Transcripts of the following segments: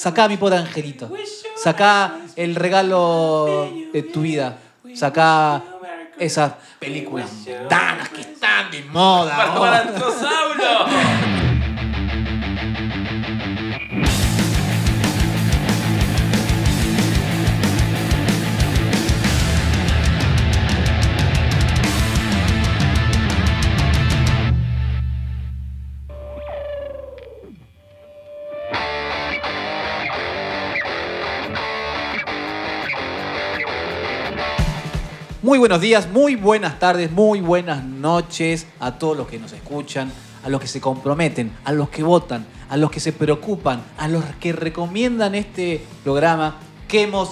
Sacá mi pobre angelito. Sacá el regalo de tu vida. Sacá esas películas mundanas que están de moda. ¡Para Muy buenos días, muy buenas tardes, muy buenas noches a todos los que nos escuchan, a los que se comprometen, a los que votan, a los que se preocupan, a los que recomiendan este programa que hemos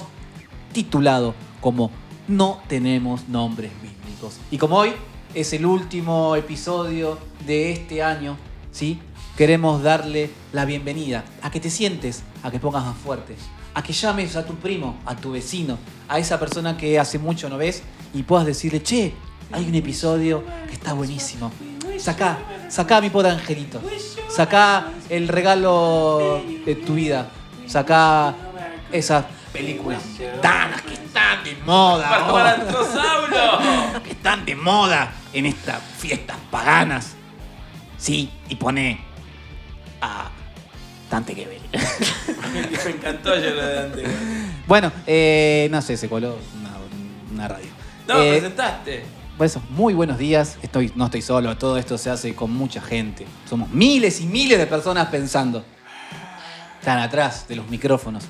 titulado como No tenemos nombres bíblicos. Y como hoy es el último episodio de este año, ¿sí? Queremos darle la bienvenida a que te sientes, a que pongas más fuerte, a que llames a tu primo, a tu vecino, a esa persona que hace mucho no ves y puedas decirle, che, hay un episodio que está buenísimo. Sacá, sacá mi pobre angelito. Sacá el regalo de tu vida. Sacá esas películas mundanas que están de moda. ¡Para ahora Balanzosaurio! que están de moda en estas fiestas paganas. Sí, y pone a Dante Gebel. Me encantó ayer lo de Dante. bueno, eh, no sé, se coló una, una radio. No, Eh, presentaste. por eso, muy buenos días. Estoy, no estoy solo, todo esto se hace con mucha gente. Somos miles y miles de personas pensando. Están atrás de los micrófonos.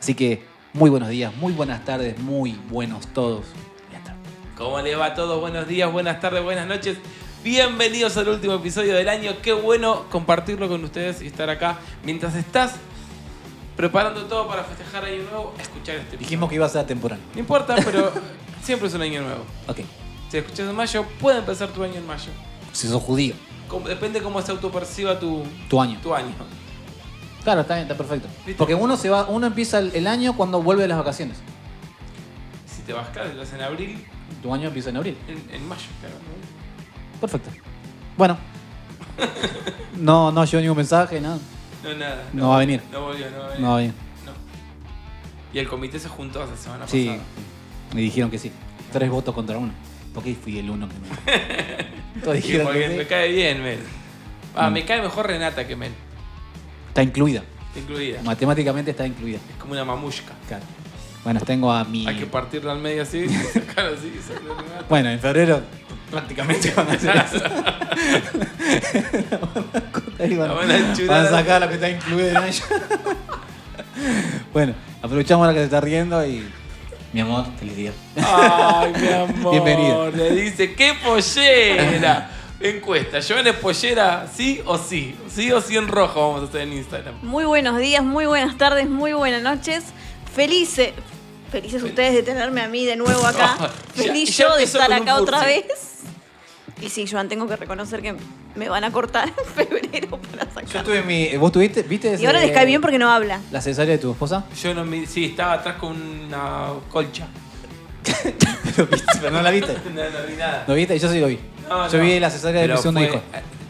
Así que, muy buenos días, muy buenas tardes, muy buenos todos. Ya está. ¿Cómo les va a todos? Buenos días, buenas tardes, buenas noches. Bienvenidos al último episodio del año. Qué bueno compartirlo con ustedes y estar acá. Mientras estás preparando todo para festejar Año Nuevo, escuchar este episodio. Dijimos que iba a ser temporal. No importa, pero siempre es un año nuevo. Ok. Si escuchas en mayo, puede empezar tu año en mayo. Si sos judío, Como- Depende cómo se autoperciba tu, tu año. tu año. Claro, está bien, está perfecto. ¿Viste? Porque uno se va, uno empieza el, el año cuando vuelve de las vacaciones. Si te vas claro, lo haces en abril, Tu año empieza en abril. en, en mayo, claro. ¿no? Perfecto. Bueno. No, no llegó ningún mensaje, nada. No, nada. No va a venir. No volvió, no va a venir. No, bien. No. Y el comité se juntó la semana Sí, pasada. Me dijeron que sí. Tres votos contra uno. ¿Por qué fui el uno que me.? Todos dijeron porque que me sí. cae bien, Mel. Ah, Mm. me cae mejor Renata que Mel. Está incluida. Incluida. Matemáticamente está incluida. Es como una mamushka. Claro. Bueno, tengo a mi. Hay que partirla al medio así, sacar así, Renata. Bueno, en febrero prácticamente van a hacer eso. Ahí van, La van a enchular. van a sacar lo que está incluido en ella. bueno, aprovechamos la que se está riendo y. Mi amor, feliz día. Ay, mi amor. Bienvenida. Le dice, ¡qué pollera! Encuesta, ¿Joan es pollera sí o sí? Sí o sí en rojo vamos a hacer en Instagram. Muy buenos días, muy buenas tardes, muy buenas noches. Felices, felices ustedes de tenerme a mí de nuevo acá. Feliz ya yo de estar acá otra vez. Y sí, Joan, tengo que reconocer que me van a cortar en febrero para Yo sacar. tuve mi. ¿Vos tuviste? ¿Viste? Y ahora les cae bien porque no habla. ¿La cesárea de tu esposa? Yo no me. Sí, estaba atrás con una colcha. Pero, viste, pero no la viste. No, no vi nada. ¿Lo viste? Yo sí lo vi. No, Yo no. vi la cesárea de mi segundo fue- hijo.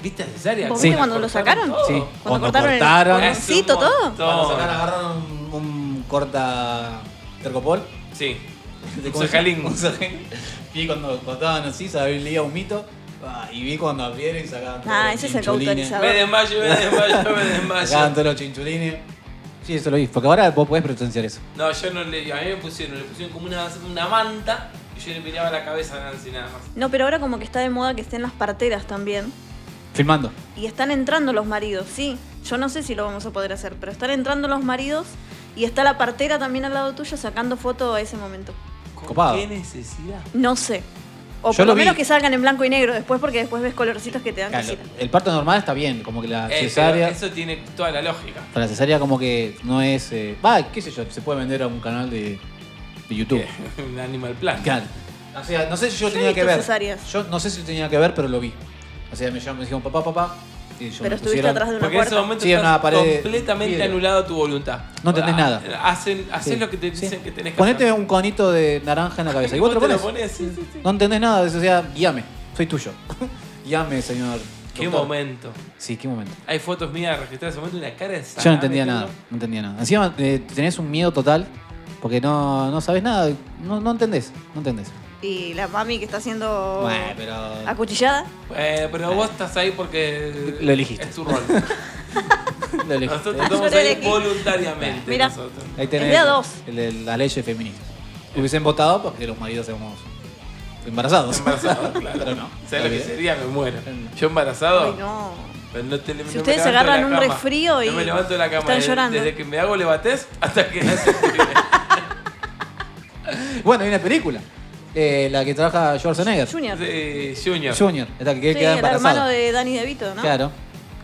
¿Viste la cesárea? ¿Vos Sí. viste cuando lo sacaron? todo. Sí. Cuando, Cuando cortaron, cortaron. el corazoncito, todo. Cuando sacaron, agarraron un, un corta tercopol. Sí. De Un sajalín. Un sajalín. Vi cuando cortaban así, se abría un mito. ah, y vi cuando abrieron y sacaban todos Ah, los ese es el cauterizador. Me desmayo, me desmayo, me Sacaban desmayo. todos los chinchulines. Sí, eso lo vi. Porque ahora vos podés presenciar eso. No, yo no le. A mí me pusieron, le pusieron como una, una manta y yo le miraba la cabeza a Nancy nada más. No, pero ahora como que está de moda que estén las parteras también. Filmando. Y están entrando los maridos, sí. Yo no sé si lo vamos a poder hacer, pero están entrando los maridos y está la partera también al lado tuyo sacando foto a ese momento. ¿Con Copado. ¿Qué necesidad? No sé. O Yo por lo lo menos vi. que salgan en blanco y negro después porque después ves colorcitos que te dan Claro, cosita. el parto normal está bien, como que la Eh, pero cesárea. eso tiene toda la lógica. La cesárea como que no es... eh, Va, qué sé yo, se puede vender a un canal de, de YouTube. Un Animal Plan. Claro. O sea, no sé si yo, Yo he tenía que visto ver. cesáreas. Yo no sé si tenía que ver, pero lo vi. O sea, me, llamaron, me dijeron papá, papá. Y yo Pero me estuviste pusieron- atrás de una Porque en ese puerta. momento Sí, estás una pared de completamente vidrio. anulado tu voluntad. No entendés Ah, nada. Hacen, haces Sí, lo que te sí. dicen que tenés que Ponete hacer. un conito de naranja en la cabeza. Y vos te lo te pones. pones, sí, sí, sí. No entendés nada, o sea, guíame. Soy tuyo. guíame, señor Qué Doctor. momento. Sí, qué momento. Hay fotos mías registradas en ese momento y una cara de Yo no entendía nada, no entendía nada. Encima eh, tenés un miedo total porque no, no sabes nada, no, no entendés, no entendés. Y la mami que está siendo Bueno, pero... acuchillada. Eh, pero vos estás ahí porque Lo elegiste. es tu rol. Lo elegí. Nosotros estamos ahí elegí. voluntariamente. Mira. nosotros. Ahí tenés Es de a dos. el de la ley feminista. Hubiesen votado porque los maridos somos embarazados. Embarazado, claro. Pero no. ¿Sabes lo que sería? Me muero. Yo embarazado. Ay, no. pero no te- no Si me ustedes de agarran un resfrío y No me levanto de la cama. están desde, llorando. desde que me hago le batés hasta que nace el. Bueno, hay una película. Eh, la que trabaja Schwarzenegger. Junior. Sí, Junior. Junior. Esta que Sí, queda el embarazada. hermano de Danny DeVito, ¿no? Claro.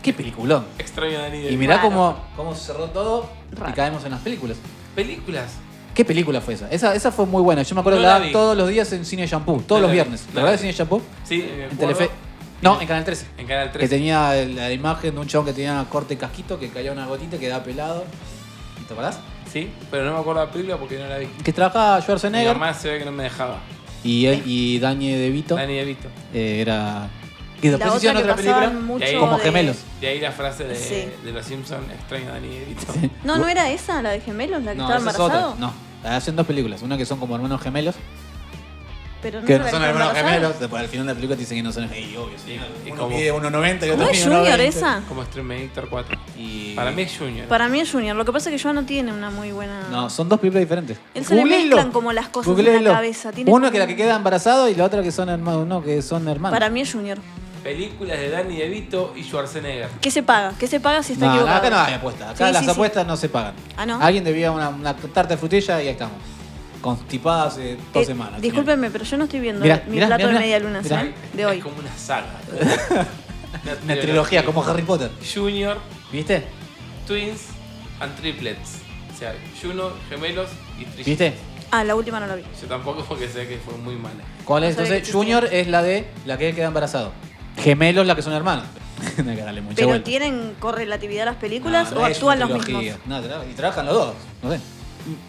Qué peliculón. Extraño a Dani Y DeVito. mirá Raro. cómo, cómo se cerró todo y caemos en las películas. Películas. ¿Qué película fue esa? Esa, esa fue muy buena. Yo me acuerdo No de la la vi. todos los días en Cine Shampoo. Todos No los viernes. ¿La verdad de. Cine Shampoo? Sí, me En. Telefe. No, en Canal 13. En Canal 3. Que tenía la imagen de un chabón que tenía corte casquito, que caía una gotita y quedaba pelado. ¿Te acordás? Sí, pero no me acuerdo la película porque no la vi. Que trabajaba Schwarzenegger mamá se ve que no me dejaba. Y él y Dani DeVito Dani DeVito. eh, era. Que después otra hicieron que otra película mucho como de- gemelos. De ahí la frase de, Sí. de los Simpsons, extraño a Dani DeVito. No, no era esa, la de gemelos, la que No, estaba esa es embarazado. No, hacen dos películas. Una que son como hermanos gemelos. Pero no Que no son hermanos gemelos. Después al final de la película te dicen que no son gemelos. Y obvio, sí. Y Uno como- mide 1,90 y otro ¿No es mide Junior 1,20. esa? Como Exterminator 4. Y... Para mí es Junior. Para mí es Junior. Lo que pasa es que Joan no tiene una muy buena. No, son dos películas diferentes. Él se le mezclan como las cosas en la cabeza, tiene Uno como- que la que queda embarazado y la otra que son hermanos. No, que son hermanos. Para mí es Junior. Películas de Danny DeVito y Schwarzenegger. ¿Qué se paga? ¿Qué se paga si está No, equivocado? acá no hay apuestas. Acá Sí, las sí, sí. apuestas no se pagan. Ah, ¿no? Alguien debía una, una tarta de frutilla y ahí estamos. Constipada hace dos Eh, semanas. Discúlpenme, pero yo no estoy viendo Mirá, mi mirá, plato mirá, de media luna. ¿eh? de hoy. Es como una saga. Una trilogía como Harry Potter. Junior, ¿Viste? Twins and Triplets. O sea, Juno, gemelos y trillizos. ¿Viste? Ah, la última no la vi. Yo tampoco porque sé que fue muy mala. ¿Cuál es? No Entonces. Junior es la de la que queda embarazado. Gemelos la que son hermanos. no hay que darle mucha ¿Pero vuelta. tienen correlatividad las películas No, o no actúan los mismos? No, y trabajan los dos. No sé.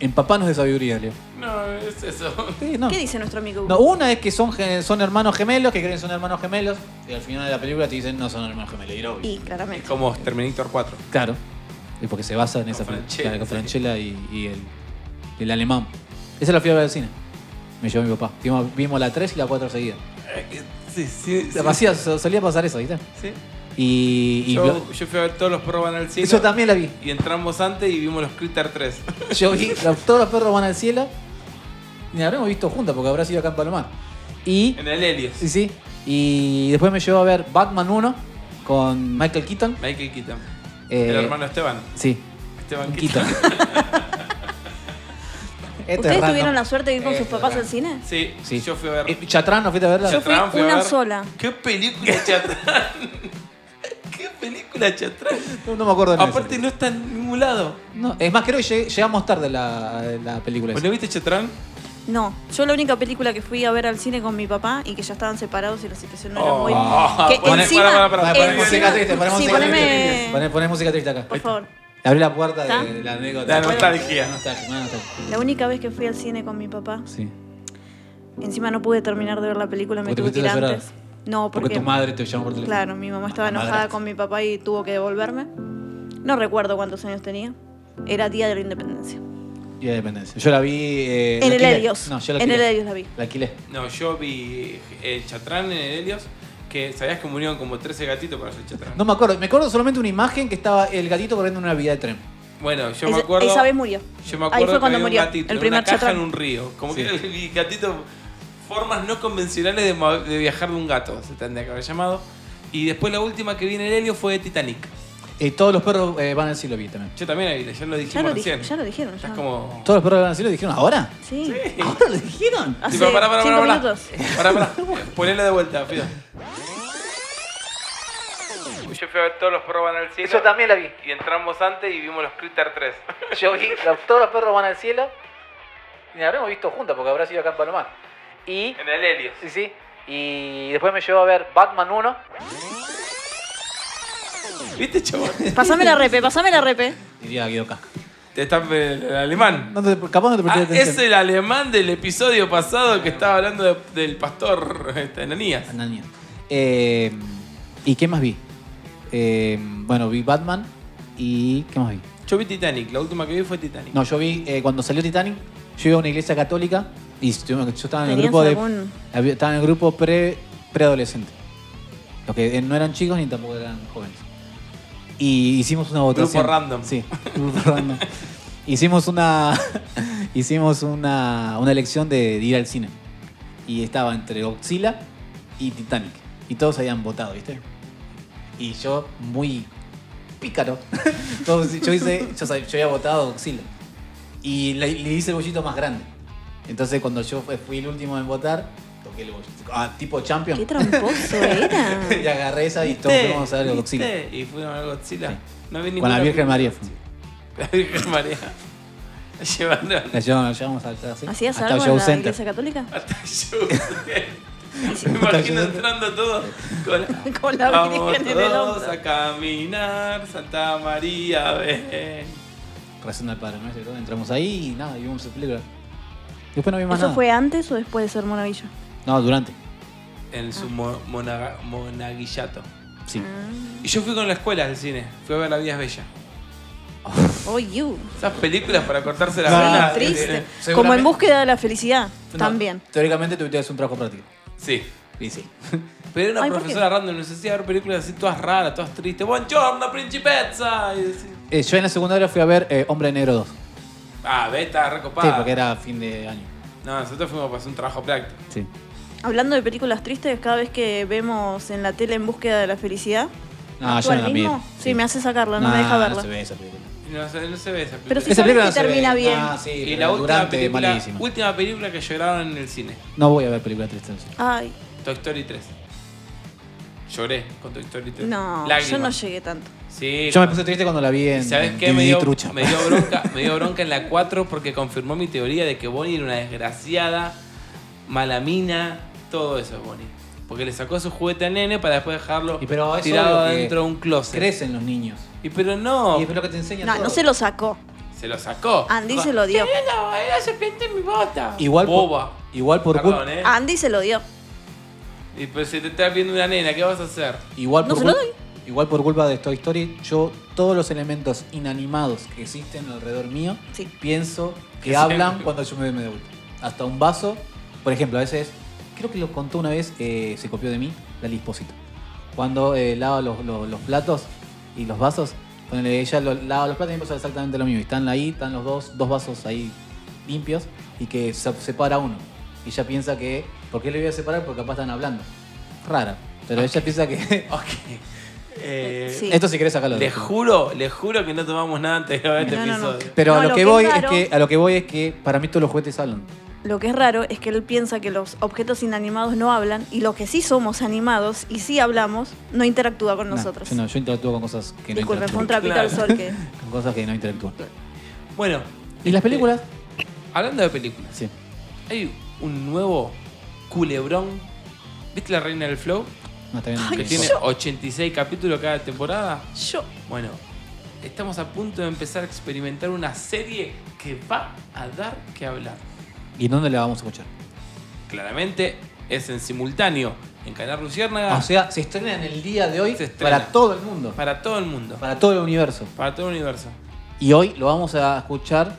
Empapanos de sabiduría, Leo. No, es eso. Sí, no. ¿Qué dice nuestro amigo? No, una es que son, ge- son hermanos gemelos, que creen que son hermanos gemelos, y al final de la película te dicen no son hermanos gemelos. Y era obvio. Y Es claramente. como Terminator 4. Claro. Y porque se basa en esa Con película. Franchella, Claro, con sí. Franchella y, y el, el alemán. Esa la fui a ver al cine. Me llevó mi papá. Vimos, vimos la 3 y la 4 seguidas. Sí, sí. sí. Hacía- solía pasar eso, ¿viste? Sí. Y, y Yo, yo fui a ver todos los perros van al cielo. eso también la vi. Y entramos antes y vimos los Critter 3. Yo vi todos los perros van al cielo. Y la habremos visto juntas porque habrá sido acá en Palomar. Y. en el Helios. Sí, sí. Y después me llevó a ver Batman 1 con Michael Keaton. Michael Keaton. Eh, el hermano Esteban. Sí, Esteban Keaton. Esto ¿Ustedes tuvieron la suerte de ir con sus Esto es papás al cine? Sí, Sí. yo fui a ver. Eh, ¿Chatrán no fuiste a verla? Yo fui Chatrán, una ver. sola. ¿Qué película Chatrán? ¿Qué película Chatrán? No, no me acuerdo de nada. Aparte no está en ningún lado. No, es más, creo que lleg- llegamos tarde a la, la película. ¿Vos esa. no viste Chatrán? No, yo la única película que fui a ver al cine con mi papá y que ya estaban separados y la situación no era Oh. muy... Ah, que poné- encima, pará, pará, pará, Poné encima- música triste, poné sí, música poneme, triste. Poné, poné música triste acá. por favor. Abrí la puerta ¿Está? de, de la anécdota. La nostalgia. La nostalgia, la nostalgia. La única vez que fui al cine con mi papá, Sí. encima no pude terminar de ver la película, me Porque tuve te que ir pusiste a llorar. antes. No, Porque porque... tu madre te llamó por teléfono. Claro, mi mamá estaba Ah, enojada madrastra. con mi papá y tuvo que devolverme. No recuerdo cuántos años tenía. Era día de la independencia. Y de dependencia. Yo la vi. eh, en la el alquilé. Helios. No, yo la en el. Helios la vi. La alquilé. No, yo vi eh, Chatrán en el Helios. Que sabías que murieron como 13 gatitos para hacer Chatrán. No me acuerdo. Me acuerdo solamente una imagen que estaba el gatito corriendo en una vía de tren. Bueno, yo me acuerdo. esa vez murió. Yo me Ahí acuerdo fue cuando que había murió, un gatito el en primer una caja Chatrán. en un río. Como Sí. que el gatito. Formas no convencionales de, viajar de un gato, se tendría que haber llamado. Y después la última que vi en el Helio fue de Titanic. Eh, todos los perros eh, van al cielo, vi también. Yo también la vi, ya lo Ya dijimos lo, recién. dije- ya lo dijeron. Ya. como. ¿Todos los perros van al cielo dijeron ahora? Sí. ¿Ahora lo dijeron? Hace Tipo, pará, pará, cinco pará, pará. minutos. Pará, pará. Ponelo de vuelta, Fido. Yo fui a ver todos los perros van al cielo. también la vi. Y entramos antes y vimos los Critter 3. Yo vi todos los perros van al cielo. Y la habremos visto juntas porque habrá sido acá en Palomar. Y. En el Helios. Sí, sí. Y después me llevó a ver Batman 1. ¿Viste, chaval? Pasame la repe, pasame la repe. Diría Guido Casca. Te está el, el alemán. No te, capaz no te presté Ah, atención. es el alemán del episodio pasado que estaba hablando de- del pastor este, Ananías. Ananías. Eh, ¿Y qué más vi? Eh, bueno, vi Batman y... ¿Qué más vi? Yo vi Titanic, la última que vi fue Titanic. No, yo vi, eh, cuando salió Titanic, yo iba a una iglesia católica y yo, yo estaba en el ¿Tenías grupo de... algún- Estaba en el grupo pre, preadolescente. Los que no eran chicos ni tampoco eran jóvenes. Y hicimos una votación. random. Sí, grupo random. Hicimos una. hicimos una, una elección de, de ir al cine. Y estaba entre Godzilla y Titanic. Y todos habían votado, ¿viste? Y yo, muy pícaro. yo, hice, yo había votado Godzilla. Y le, le hice el bollito más grande. Entonces, cuando yo fui- el último en votar, toqué el bollito. Ah, tipo champion. Qué tramposo era. y agarré esa y todos fuimos a ver Godzilla. ¿Viste? Y fuimos a ver Godzilla. Sí. No vi Con la Virgen María. Godzilla. La Virgen María. Llevando La llevamos, la llevamos hasta, ¿sí? ¿Hacías hasta algo Show en la Center. iglesia católica? hasta yo. Me imagino entrando todo con, Con la Vamos Virgen en el todos hombro. a caminar, Santa María, ven. Rezando al Padre Nuestro y todo. Entramos ahí y nada, y vimos esa película. Después no vi más ¿Eso nada. fue antes o después de ser Monavillo? No, durante. En su mo- monaga- monaguillato. Sí. Ah. Y yo fui con la escuela al cine. Fui a ver La Vida es Bella. Oh, you. Esas películas para cortarse la No, vena. Triste. eh, Seguramente- Como en búsqueda de la felicidad. No, También. Teóricamente tuviste que hacer un trabajo práctico. Sí. Y sí. Pero era una Ay, ¿por qué? profesora random, nos hacía ver películas así todas raras, todas tristes. Buongiorno, principessa. Y decía, Eh, yo en la secundaria fui a ver eh, Hombre Negro 2. Ah, ve, está recopada. Sí, porque era fin de año. No, nosotros fuimos para hacer un trabajo práctico. Sí. Hablando de películas tristes, cada vez que vemos en la tele en búsqueda de la felicidad, No, ¿actúa yo no el la mismo? Sí, me hace sacarla, no me Nah, deja verla. No se ve esa película. No, se- no se ve esa película. Pero sí Esa sabes película no se termina ve. bien. Ah, sí, y la última película, malísima. última película que lloraron en el cine. No voy a ver películas tristes. Ay, Toy Story 3. Lloré con Toy Story 3. no, yo no llegué tanto. Sí. Yo me puse triste cuando la vi ¿Y en, ¿Sabes qué? Me dio, trucha. me dio bronca, me dio bronca en la 4 porque confirmó mi teoría de que Bonnie era una desgraciada, mala mina, todo eso es Bonnie. Porque le sacó su juguete al nene para después dejarlo Y pero tirado que dentro de un closet. Crecen los niños. Y pero no, Y es lo que te enseña No, todo. no se lo sacó. se lo sacó. Andy Dijo, se lo dio. "Tenía la, la serpiente en mi bota. Igual por- Boba. Igual por Perdón, culpa. eh. Andy se lo dio. Y pues se te está viendo una nena, ¿qué vas a hacer? Igual No por se lo cul- doy. Igual por culpa de Toy Story, yo todos los elementos inanimados que existen alrededor mío, Sí. pienso que Que hablan cuando yo me me de vuelta. Hasta un vaso, por ejemplo, a veces, creo que lo contó una vez, eh, se copió de mí, Lali Espósito. Cuando eh, lava los, los- los platos y los vasos, cuando ella lo- lava los platos y me pasa exactamente lo mismo. Y están ahí, están los dos, dos vasos ahí limpios y que se separa uno. Y ella piensa que, ¿por qué le voy a separar? Porque capaz están hablando. Rara. Pero ella piensa que... Ok. Eh, Sí. Esto si querés sacarlo. Le juro, le juro que no tomamos nada antes de este No, no, no. episodio. Pero No, a lo, lo que que voy es que a lo que voy es que para mí todos los juguetes hablan. Lo que es raro es que él piensa que los objetos inanimados no hablan y los que sí somos animados y sí hablamos no interactúa con No, nosotros. yo no, yo interactúo con cosas que no Disculpe, fue un interactúan. trapito al Claro. sol que. Con cosas que no interactúan. Bueno. ¿Y las este, películas? Hablando de películas, Sí. hay un nuevo culebrón. ¿Viste la Reina del Flow? No, está bien. Ay, Que tiene importa. 86 capítulos cada temporada. Yo. Bueno, estamos a punto de empezar a experimentar una serie que va a dar que hablar. ¿Y dónde la vamos a escuchar? Claramente es en simultáneo en Canal Luciérnaga O sea, se estrena en el día de hoy para todo el mundo. para todo el mundo, Para todo el universo. para todo el universo. Y hoy lo vamos a escuchar.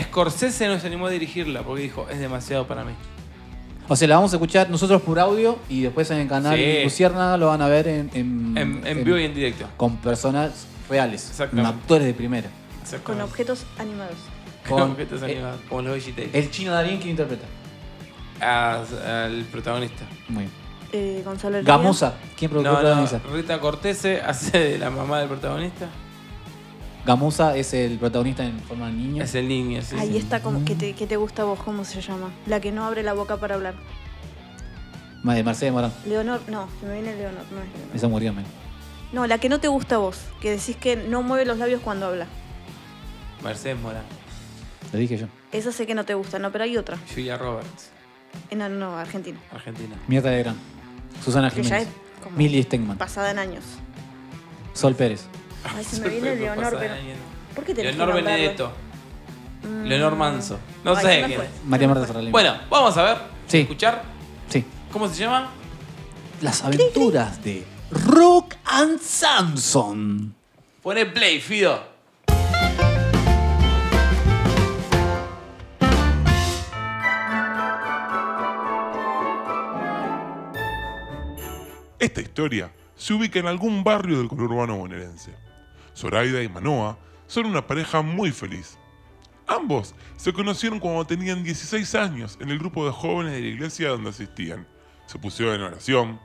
Scorsese no se animó a dirigirla porque dijo, es demasiado para mí. O sea, la vamos a escuchar nosotros por audio y después en el canal Sí. Lo van a ver en, en, En, en vivo y en directo. con personas reales. Exactamente. Actores de primera. Con objetos animados. Con Con- objetos eh, animados, como los VGT. El chino Darín, ¿quién interpreta? al protagonista. Muy bien. Eh, Gonzalo. Gamusa, ¿quién pro- No, no, protagoniza? Rita Cortese hace de la mamá del protagonista. Gamusa es el protagonista en forma de niño. Es el niño, sí. Ahí sí. está como que te, que te gusta a vos, ¿cómo se llama? La que no abre la boca para hablar. Ma- de Mercedes Morán. Leonor, no, se me viene Leonor, no es Leonor. Esa murió, men. No, la que no te gusta a vos, que decís que no mueve los labios cuando habla. Mercedes Morán. Lo dije yo. Esa sé que no te gusta, no, pero hay otra. Julia Roberts, Eh, No, no, Argentina. Argentina. Mirta de Gran. Susana Que ya Jiménez. es como Millie Stegman. pasada en años. Sol Pérez. Ay, se me viene Fue Leonor, pero. de año. ¿Por qué tenés Leonor que? Benedetto. Mm. Leonor Manso. No Ay, sé quién es. María Marta fue. Serralima. Bueno, vamos a ver. Sí. Escuchar. Sí. ¿Cómo se llama? Las aventuras de Rook and Samson. Pone play, Fido. Esta historia se ubica en algún barrio del conurbano bonaerense. Zoraida y Manoa son una pareja muy feliz. Ambos se conocieron cuando tenían 16 años en el grupo de jóvenes de la iglesia donde asistían. Se pusieron en oración,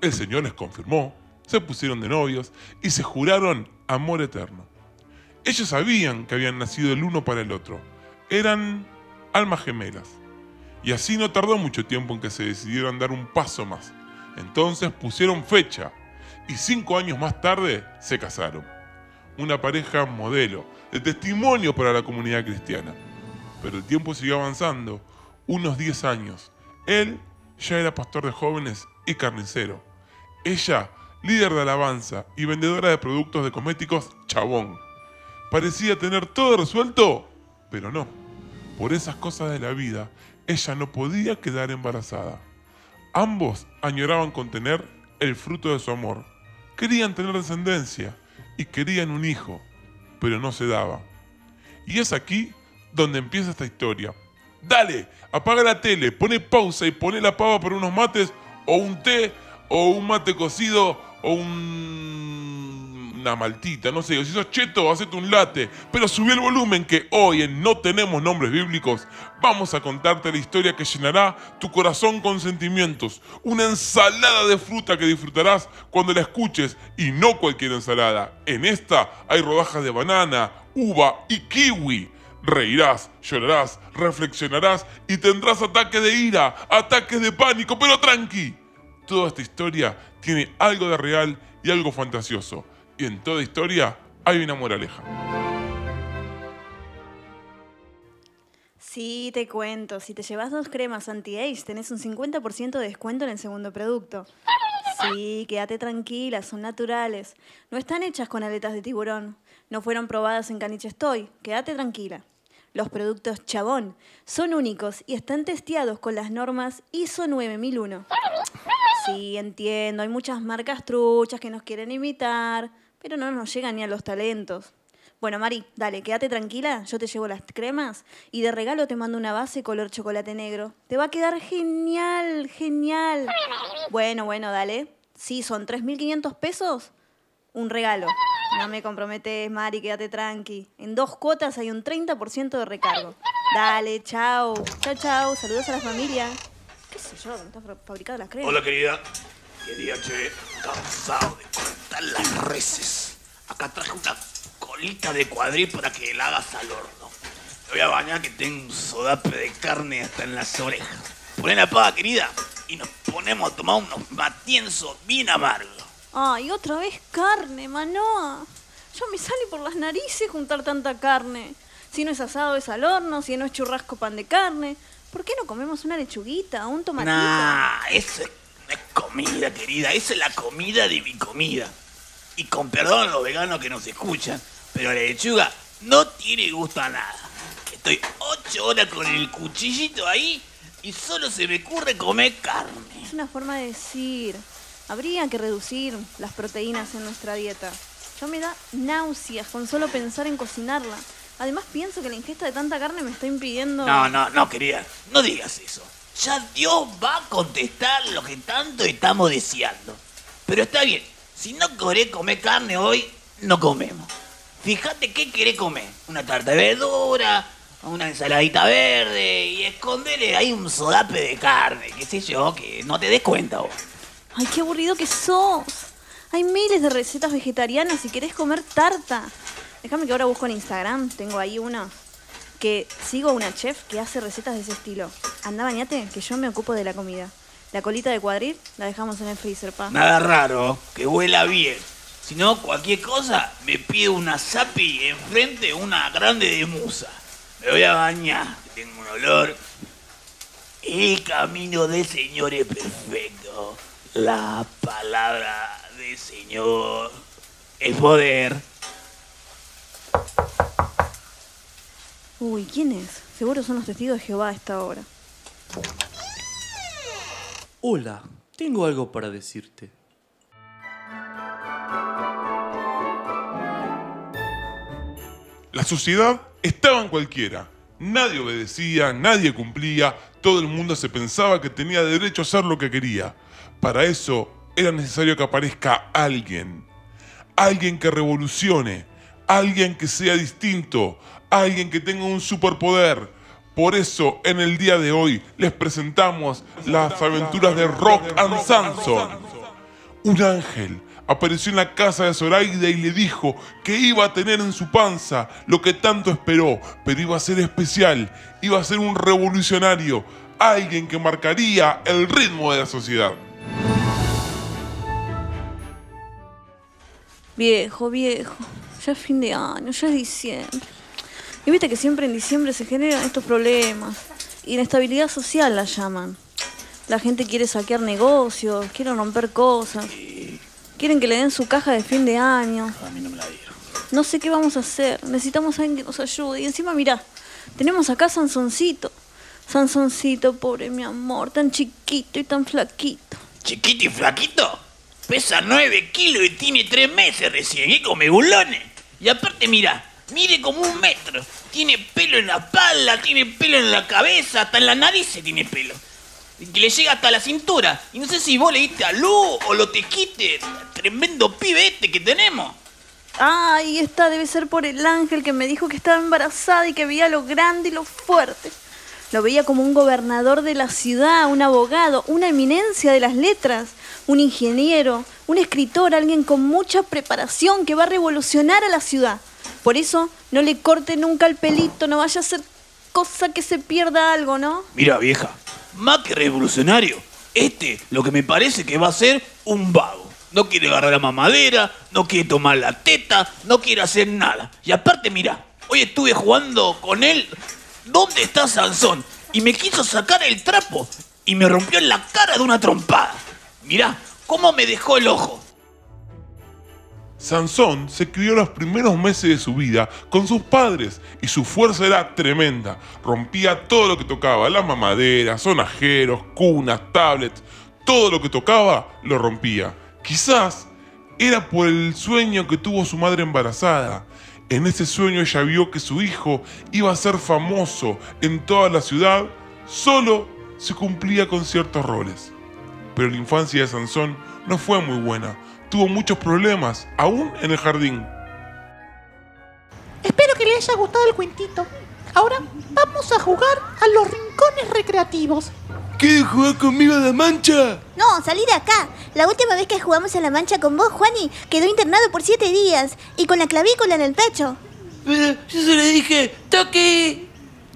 el Señor les confirmó, se pusieron de novios y se juraron amor eterno. Ellos sabían que habían nacido el uno para el otro. Eran almas gemelas. Y así no tardó mucho tiempo en que se decidieron dar un paso más. Entonces pusieron fecha y cinco años más tarde se casaron. Una pareja modelo, de testimonio para la comunidad cristiana. Pero el tiempo siguió avanzando, unos 10 años. Él ya era pastor de jóvenes y carnicero. Ella, líder de alabanza y vendedora de productos de cosméticos chabón. Parecía tener todo resuelto, pero no. Por esas cosas de la vida, ella no podía quedar embarazada. Ambos añoraban contener el fruto de su amor. Querían tener descendencia y querían un hijo, pero no se daba. Y es aquí donde empieza esta historia. Dale, apaga la tele, pone pausa y pone la pava por unos mates o un té o un mate cocido o un... una maltita, no sé, si sos cheto, hacete un latte, pero subí el volumen que hoy en No Tenemos Nombres Bíblicos vamos a contarte la historia que llenará tu corazón con sentimientos, una ensalada de fruta que disfrutarás cuando la escuches y no cualquier ensalada. En esta hay rodajas de banana, uva y kiwi. Reirás, llorarás, reflexionarás y tendrás ataques de ira, ataques de pánico, pero tranqui. Toda esta historia tiene algo de real y algo fantasioso. Y en toda historia hay una moraleja. Sí, te cuento. Si te llevas dos cremas anti-age, tenés un 50% de descuento en el segundo producto. Sí, quédate tranquila, son naturales. No están hechas con aletas de tiburón. No fueron probadas en Caniche Estoy. Quédate tranquila. Los productos Chabón son únicos y están testeados con las normas ISO 9001. Sí, entiendo, hay muchas marcas truchas que nos quieren imitar, pero no nos llegan ni a los talentos. Bueno, Mari, dale, quédate tranquila, yo te llevo las cremas y de regalo te mando una base color chocolate negro. Te va a quedar genial, genial. Bueno, bueno, dale. Sí, son 3.500 pesos. Un regalo. No me comprometes, Mari, quédate tranqui. En dos cuotas hay un 30% de recargo. Dale, chao. Chao, chao. Saludos a la familia. ¿Qué sé yo? Hola querida. Querida, che, cansado de cortar las reses. Acá traje una colita de cuadril para que la hagas al horno. Me voy a bañar que tengo un sodape de carne hasta en las orejas. Poné la paga, querida, y nos ponemos a tomar unos matienzos bien amargos. Ay, otra vez carne, Manoa. Ya me sale por las narices juntar tanta carne. Si no es asado es al horno, si no es churrasco pan de carne. ¿Por qué no comemos una lechuguita o un tomatito? Nah, eso es- es comida, querida. Esa es la comida de mi comida. Y con perdón a los veganos que nos escuchan, pero la lechuga no tiene gusto a nada. Estoy ocho horas con el cuchillito ahí y solo se me ocurre comer carne. Es una forma de decir. Habría que reducir las proteínas en nuestra dieta. Yo me da náuseas con solo pensar en cocinarla. Además pienso que la ingesta de tanta carne me está impidiendo... No, no, no, querida, no digas eso. Ya Dios va a contestar lo que tanto estamos deseando. Pero está bien, si no querés comer carne hoy, no comemos. Fíjate qué querés comer. Una tarta de verdura, una ensaladita verde y escondele ahí un sodape de carne, qué sé yo, que no te des cuenta vos. ¡Ay, qué aburrido que sos! Hay miles de recetas vegetarianas si querés comer tarta. Déjame que ahora busco en Instagram, tengo ahí una que sigo una chef que hace recetas de ese estilo. Anda, bañate, que yo me ocupo de la comida. La colita de cuadril la dejamos en el freezer, pa. Nada raro, que huela bien. Si no, cualquier cosa, me pido una zapi enfrente una grande de musa. Me voy a bañar, tengo un olor. El camino del Señor es perfecto. La palabra del Señor es poder. Uy, ¿quién es? Seguro son los testigos de Jehová a esta hora. Hola, tengo algo para decirte. La sociedad estaba en cualquiera. Nadie obedecía, nadie cumplía, todo el mundo se pensaba que tenía derecho a hacer lo que quería. Para eso era necesario que aparezca alguien. Alguien que revolucione, alguien que sea distinto, alguien que tenga un superpoder. Por eso en el día de hoy les presentamos las aventuras de Rock and Samson. Un ángel apareció en la casa de Zoraida y le dijo que iba a tener en su panza lo que tanto esperó, pero iba a ser especial, iba a ser un revolucionario, alguien que marcaría el ritmo de la sociedad. Viejo, viejo. Ya es fin de año, ya es diciembre. Y viste que siempre en diciembre se generan estos problemas. Inestabilidad social la llaman. La gente quiere saquear negocios, quiere romper cosas. Quieren que le den su caja de fin de año. A mí no me la dieron. No sé qué vamos a hacer. Necesitamos a alguien que nos ayude. Y encima, mirá, tenemos acá a Sansoncito. Sansoncito, pobre mi amor, tan chiquito y tan flaquito. Chiquito y flaquito. Pesa 9 kilos y tiene 3 meses recién. Y come bulones. Y aparte, mira, mide como un metro. Tiene pelo en la espalda, tiene pelo en la cabeza, hasta en la nariz se tiene pelo. Que le llega hasta la cintura. Y no sé si vos le diste a Lu o lo te quite. Tremendo pibe este que tenemos. Ay, esta debe ser por el ángel que me dijo que estaba embarazada y que veía lo grande y lo fuerte. Lo veía como un gobernador de la ciudad, un abogado, una eminencia de las letras, un ingeniero, un escritor, alguien con mucha preparación que va a revolucionar a la ciudad. Por eso, no le corte nunca el pelito, no vaya a ser cosa que se pierda algo, ¿no? Mira, vieja, más que revolucionario, este lo que me parece que va a ser un vago. No quiere agarrar la mamadera, no quiere tomar la teta, no quiere hacer nada. Y aparte, mira, hoy estuve jugando con él. ¿Dónde está Sansón? Y me quiso sacar el trapo y me rompió en la cara de una trompada. Mirá, cómo me dejó el ojo. Sansón se crió los primeros meses de su vida con sus padres y su fuerza era tremenda. Rompía todo lo que tocaba, las mamaderas, sonajeros, cunas, tablets, todo lo que tocaba lo rompía. Quizás era por el sueño que tuvo su madre embarazada. En ese sueño ella vio que su hijo iba a ser famoso en toda la ciudad, solo se cumplía con ciertos roles. Pero la infancia de Sansón no fue muy buena tuvo muchos problemas, aún en el jardín. Espero que les haya gustado el cuentito. Ahora vamos a jugar a los rincones recreativos. ¿Qué jugar conmigo a la mancha? No, salí de acá. La última vez que jugamos a la mancha con vos, Juani, quedó internado por siete días y con la clavícula en el pecho. Pero yo se le dije, toque.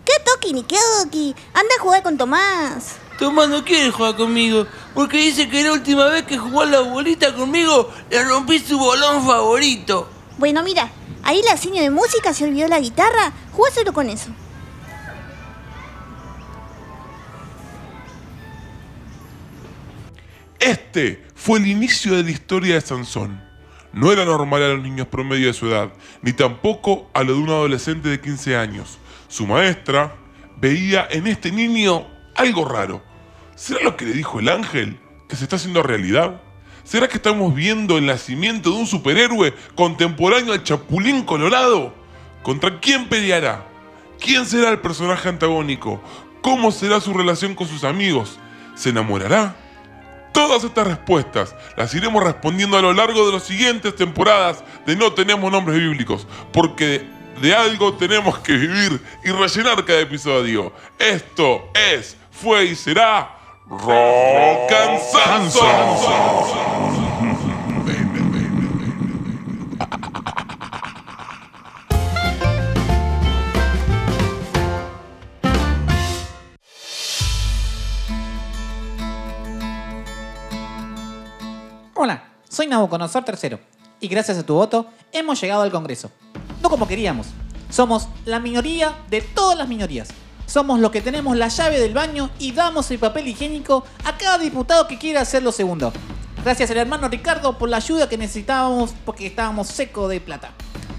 ¿Qué toqui ni qué oqui? Anda a jugar con Tomás. Tomás no quiere jugar conmigo porque dice que la última vez que jugó a la bolita conmigo le rompí su bolón favorito. Bueno, mira, ahí la seña de música se olvidó la guitarra. Jugáselo con eso. Este fue el inicio de la historia de Sansón. No era normal a los niños promedio de su edad, ni tampoco a lo de un adolescente de 15 años. Su maestra veía en este niño algo raro. ¿Será lo que le dijo el ángel que se está haciendo realidad? ¿Será que estamos viendo el nacimiento de un superhéroe contemporáneo al Chapulín Colorado? ¿Contra quién peleará? ¿Quién será el personaje antagónico? ¿Cómo será su relación con sus amigos? ¿Se enamorará? Todas estas respuestas las iremos respondiendo a lo largo de las siguientes temporadas de No Tenemos Nombres Bíblicos, porque de algo tenemos que vivir y rellenar cada episodio. Esto es, fue y será Rock and. Hola, soy Nabucodonosor III y gracias a tu voto hemos llegado al Congreso. No como queríamos. Somos la minoría de todas las minorías. Somos los que tenemos la llave del baño y damos el papel higiénico a cada diputado que quiera hacerlo segundo. Gracias al hermano Ricardo por la ayuda que necesitábamos porque estábamos secos de plata.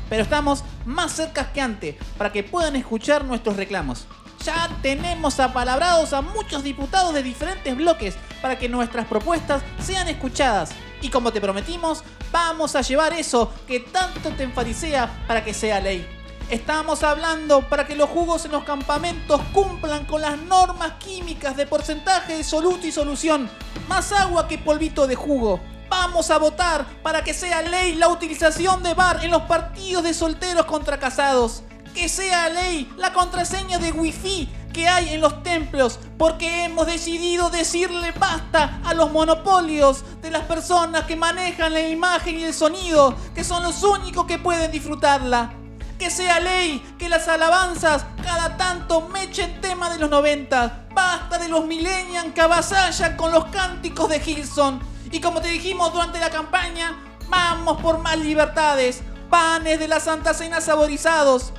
Pero estamos más cerca que antes para que puedan escuchar nuestros reclamos. Ya tenemos apalabrados a muchos diputados de diferentes bloques para que nuestras propuestas sean escuchadas. Y como te prometimos, vamos a llevar eso que tanto te enfarisea para que sea ley. Estamos hablando para que los jugos en los campamentos cumplan con las normas químicas de porcentaje de soluto y solución. Más agua que polvito de jugo. Vamos a votar para que sea ley la utilización de bar en los partidos de solteros contra casados. Que sea ley la contraseña de wifi que hay en los templos, porque hemos decidido decirle basta a los monopolios de las personas que manejan la imagen y el sonido, que son los únicos que pueden disfrutarla. Que sea ley que las alabanzas cada tanto mechen tema de los 90. Basta de los millennials que avasallan con los cánticos de Hilson. Y como te dijimos durante la campaña, vamos por más libertades. Panes de la Santa Cena saborizados.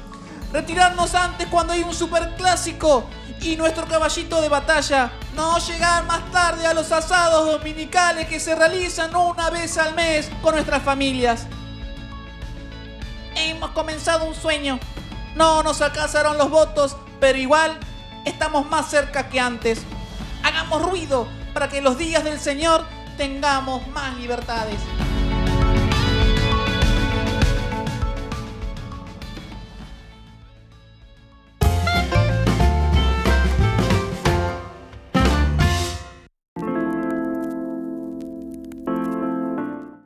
Retirarnos antes cuando hay un superclásico y nuestro caballito de batalla. No llegar más tarde a los asados dominicales que se realizan una vez al mes con nuestras familias. Hemos comenzado un sueño. No nos alcanzaron los votos, pero igual estamos más cerca que antes. Hagamos ruido para que los días del Señor tengamos más libertades.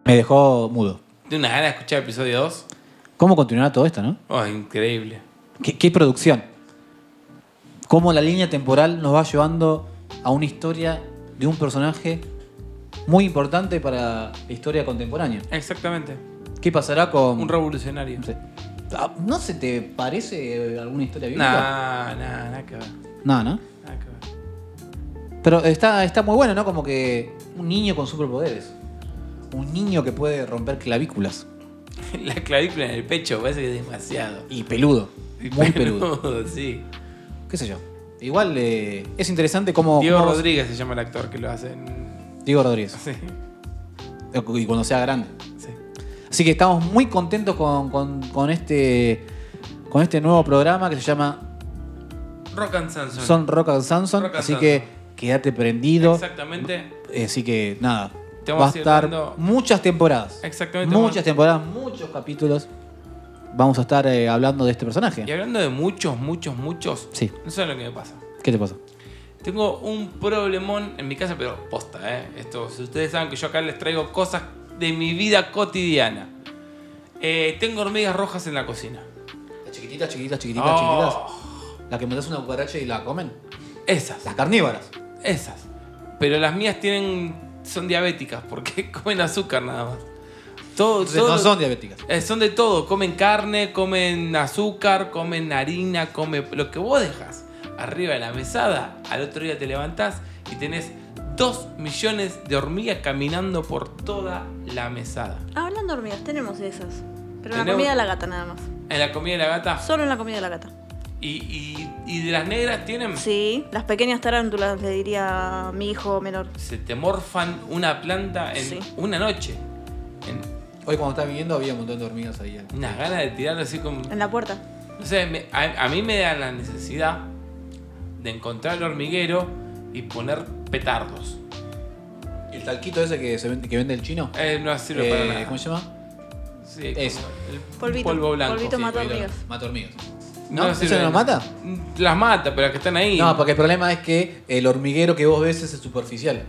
Me dejó mudo. Tengo una gana de escuchar el episodio 2. ¿Cómo continuará todo esto, no? Oh, increíble. ¿Qué, qué producción? Cómo la línea temporal nos va llevando a una historia de un personaje muy importante para la historia contemporánea. Exactamente. ¿Qué pasará con...? Un revolucionario. No sé. Ah, ¿No se te parece alguna historia bíblica? Nah, nah, nada que ver. No, ¿no? Nada que ver. Pero está, está muy bueno, ¿no? Como que un niño con superpoderes. Un niño que puede romper clavículas. La clavícula en el pecho parece que es demasiado. Y peludo. Muy peludo. sí. ¿Qué sé yo? Igual eh, es interesante cómo... Diego cómo- Rodríguez se llama el actor que lo hace. en- Diego Rodríguez. Sí, Y cuando sea grande. sí. Así que estamos muy contentos con, con- con este, con este nuevo programa que se llama Rock and Samson. Son Rock and Samson. Rock and así Samson. que quédate prendido. Exactamente. Eh, Así que nada. Te Va vamos a estar dando- muchas temporadas. Exactamente. Muchas vamos- temporadas, muchos capítulos. Vamos a estar eh, hablando de este personaje. Y hablando de muchos, muchos, muchos. Sí. No saben lo que me pasa. ¿Qué te pasa? Tengo un problemón en mi casa, pero posta, ¿eh? Esto, si ustedes saben que yo acá les traigo cosas de mi vida cotidiana. Eh, tengo hormigas rojas en la cocina. Las chiquititas, chiquititas, chiquititas, Oh, chiquititas. Las que metes una cucaracha y la comen. Esas, Las carnívoras. esas. Pero las mías tienen son diabéticas porque comen azúcar nada más. Todo, Entonces, todo- no son diabéticas. Eh, son de todo. Comen carne, comen azúcar, comen harina, comen lo que vos dejas arriba de la mesada. Al otro día te levantás y tenés dos millones de hormigas caminando por toda la mesada. Hablando de hormigas, tenemos esas. Pero en la comida de la gata nada más. En la comida de la gata. Solo en la comida de la gata. Y, y- y de las negras tienen. Sí, las pequeñas tarántulas, le diría mi hijo menor. Se te morfan una planta en Sí. una noche. En Hoy cuando estaba viniendo había un montón de hormigas ahí. unas ganas de tirarlo así como. En la puerta. No sé, me- a, a mí me da la necesidad de encontrar el hormiguero y poner petardos. ¿Y el talquito ese que, se vende, que vende el chino? Eh, no sirve Eh, para nada. ¿Cómo se llama? Sí, Eso. el Polvito, polvo blanco. polvito sí. mata hormigas. Mata hormigas. No, ¿Eso no nada. mata? Las mata, pero las que están ahí. No, porque el problema es que el hormiguero que vos ves es el superficial,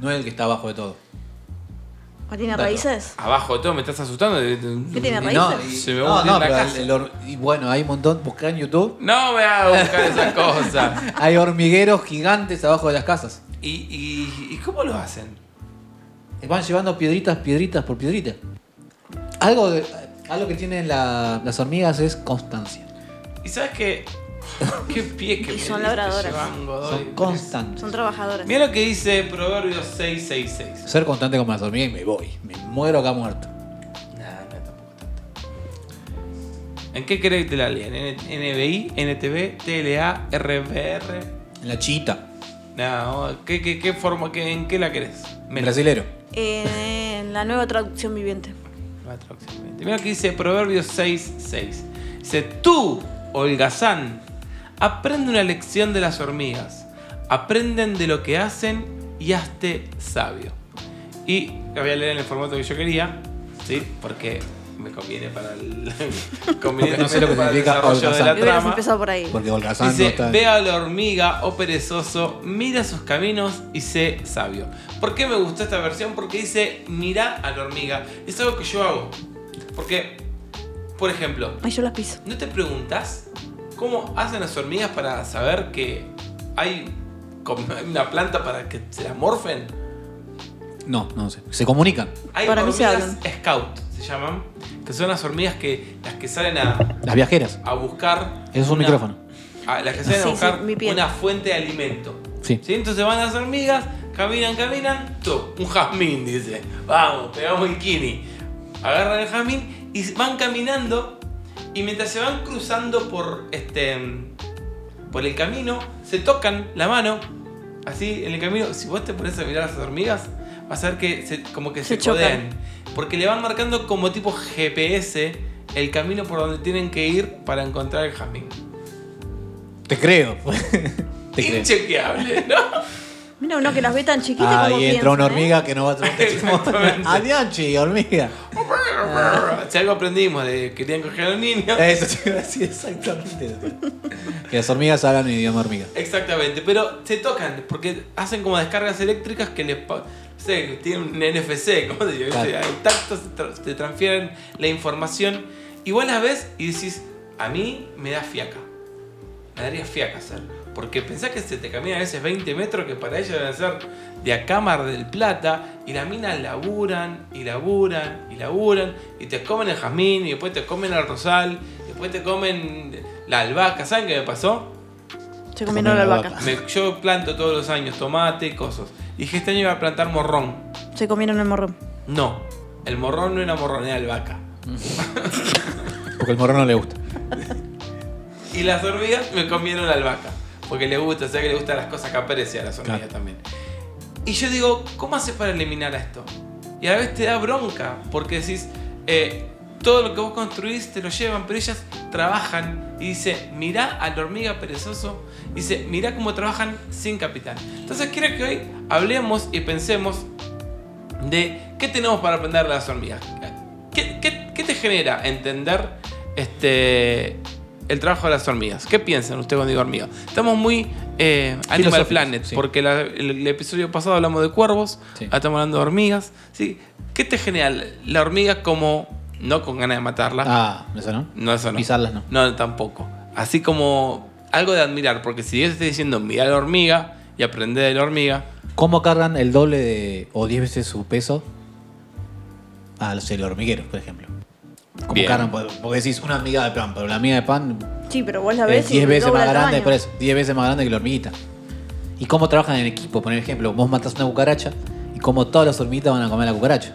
no es el que está abajo de todo. ¿O tiene Dato. raíces? Abajo de todo me estás asustando. ¿Qué tiene Y no, raíces? y- Se me va no, no, la pero casa. el hor- y bueno, hay un montón, buscá en YouTube, No me hagas buscar esas cosas. hay hormigueros gigantes abajo de las casas. ¿Y, y, y cómo lo hacen? Van llevando piedritas, piedritas por piedrita. Algo, de- algo que tienen la- las hormigas es constancia. ¿Y sabes qué? ¿Qué pie que Y me son labradoras. Son constantes. Son trabajadoras. Mira lo que dice Proverbios 666. Ser constante como las hormigas y me voy. Me muero acá muerto. Nada, no, tampoco tanto. ¿En qué crees que te la lean? ¿En NBI, NTV, TLA, RBR? En la chita. No, ¿qué, qué, qué forma, qué, ¿en qué la querés? Menos. Brasilero. En la nueva traducción viviente. La traducción. Mira lo que dice Proverbios 6.6. Dice, tú, holgazán, aprende una lección de las hormigas. Aprenden de lo que hacen y hazte sabio. Y la voy a leer en el formato que yo quería, ¿sí? Porque me conviene para el. Porque no sé lo que para el significa desarrollo de la holgazán. Trama. empezado por ahí. Porque Holgazán no Dice, está. ve a la hormiga, oh perezoso, mira sus caminos y sé sabio. ¿Por qué me gustó esta versión? Porque dice, mira a la hormiga. Es algo que yo hago. Porque, por ejemplo, Ay, yo las piso. ¿no te preguntas cómo hacen las hormigas para saber que hay una planta para que se la morfen? No, no sé. Se comunican. Hay Para mí se hormigas scout, se llaman, que son las hormigas que las que salen a, Las viajeras. a buscar. Eso es un una- micrófono. a- las que salen Sí, a buscar sí, una fuente de alimento. Sí. Entonces van las hormigas, caminan, caminan, tú, un jazmín, dice. Vamos, pegamos el kini. Agarran el jazmín y van caminando. Y mientras se van cruzando por este. por el camino, se tocan la mano. Así en el camino. Si vos te pones a mirar a las hormigas, vas a ver que se- como que se, Se. Porque le van marcando como tipo GPS el camino por donde tienen que ir para encontrar el jazmín. Te creo. Te creo. Inchequeable, ¿no? Mira uno que las ve tan chiquitas como Ahí entra una piensan, ¿eh? hormiga que no va a tener. Adianchi, hormiga. Si algo aprendimos de que querían coger a los niños. Eso te iba a decir exactamente. Que las hormigas hablan en idioma hormiga. Exactamente, pero se tocan porque hacen como descargas eléctricas que les. sé, tienen un NFC, ¿cómo se dice? Claro. Al tacto se, tra- te transfieren la información. Igual la ves y decís, a mí me da fiaca. Me daría fiaca hacer. Porque pensás que se te camina a veces 20 metros que para ellos deben ser de acá a Mar del Plata y las minas laburan y laburan y laburan y te comen el jazmín y después te comen el rosal y después te comen la albahaca. ¿Saben qué me pasó? Se comieron la albahaca. Me- yo planto todos los años tomate y cosas. Y dije, este año iba a plantar morrón. Se comieron el morrón. No, el morrón no era morrón, era albahaca. Porque el morro no le gusta. Y las hormigas me comieron la albahaca. Porque le gusta, o sea que le gustan las cosas que aprecian a las hormigas Claro. también. Y yo digo, ¿cómo haces para eliminar a esto? Y a la vez te da bronca, porque decís, eh, todo lo que vos construís te lo llevan, pero ellas trabajan y dice, mirá al hormiga perezoso, dice, mirá cómo trabajan sin capital. Entonces quiero que hoy hablemos y pensemos de qué tenemos para aprender de las hormigas. ¿Qué, qué- qué te genera entender este, el trabajo de las hormigas? ¿Qué piensan ustedes cuando digo hormiga? Estamos muy eh, Animal Planet, sí. porque la- el, el episodio pasado hablamos de cuervos, Sí. ahora estamos hablando de hormigas. ¿sí? ¿Qué te genera la hormiga como, no con ganas de matarla? Ah, eso no. No, eso no. Pisarlas no. No, tampoco. Así como algo de admirar, porque si yo te estoy diciendo mirar la hormiga y aprender de la hormiga, ¿Cómo cargan el doble de, o 10 veces su peso a los el hormiguero, por ejemplo? ¿Cómo Bien. cargan? Porque decís una miga de pan, pero la miga de pan Sí, pero vos la ves es y 10 veces más grande, por eso, 10 veces más grande que la hormiguita. ¿Y cómo trabajan en equipo? Por ejemplo, vos matas una cucaracha y como todas las hormiguitas van a comer la cucaracha.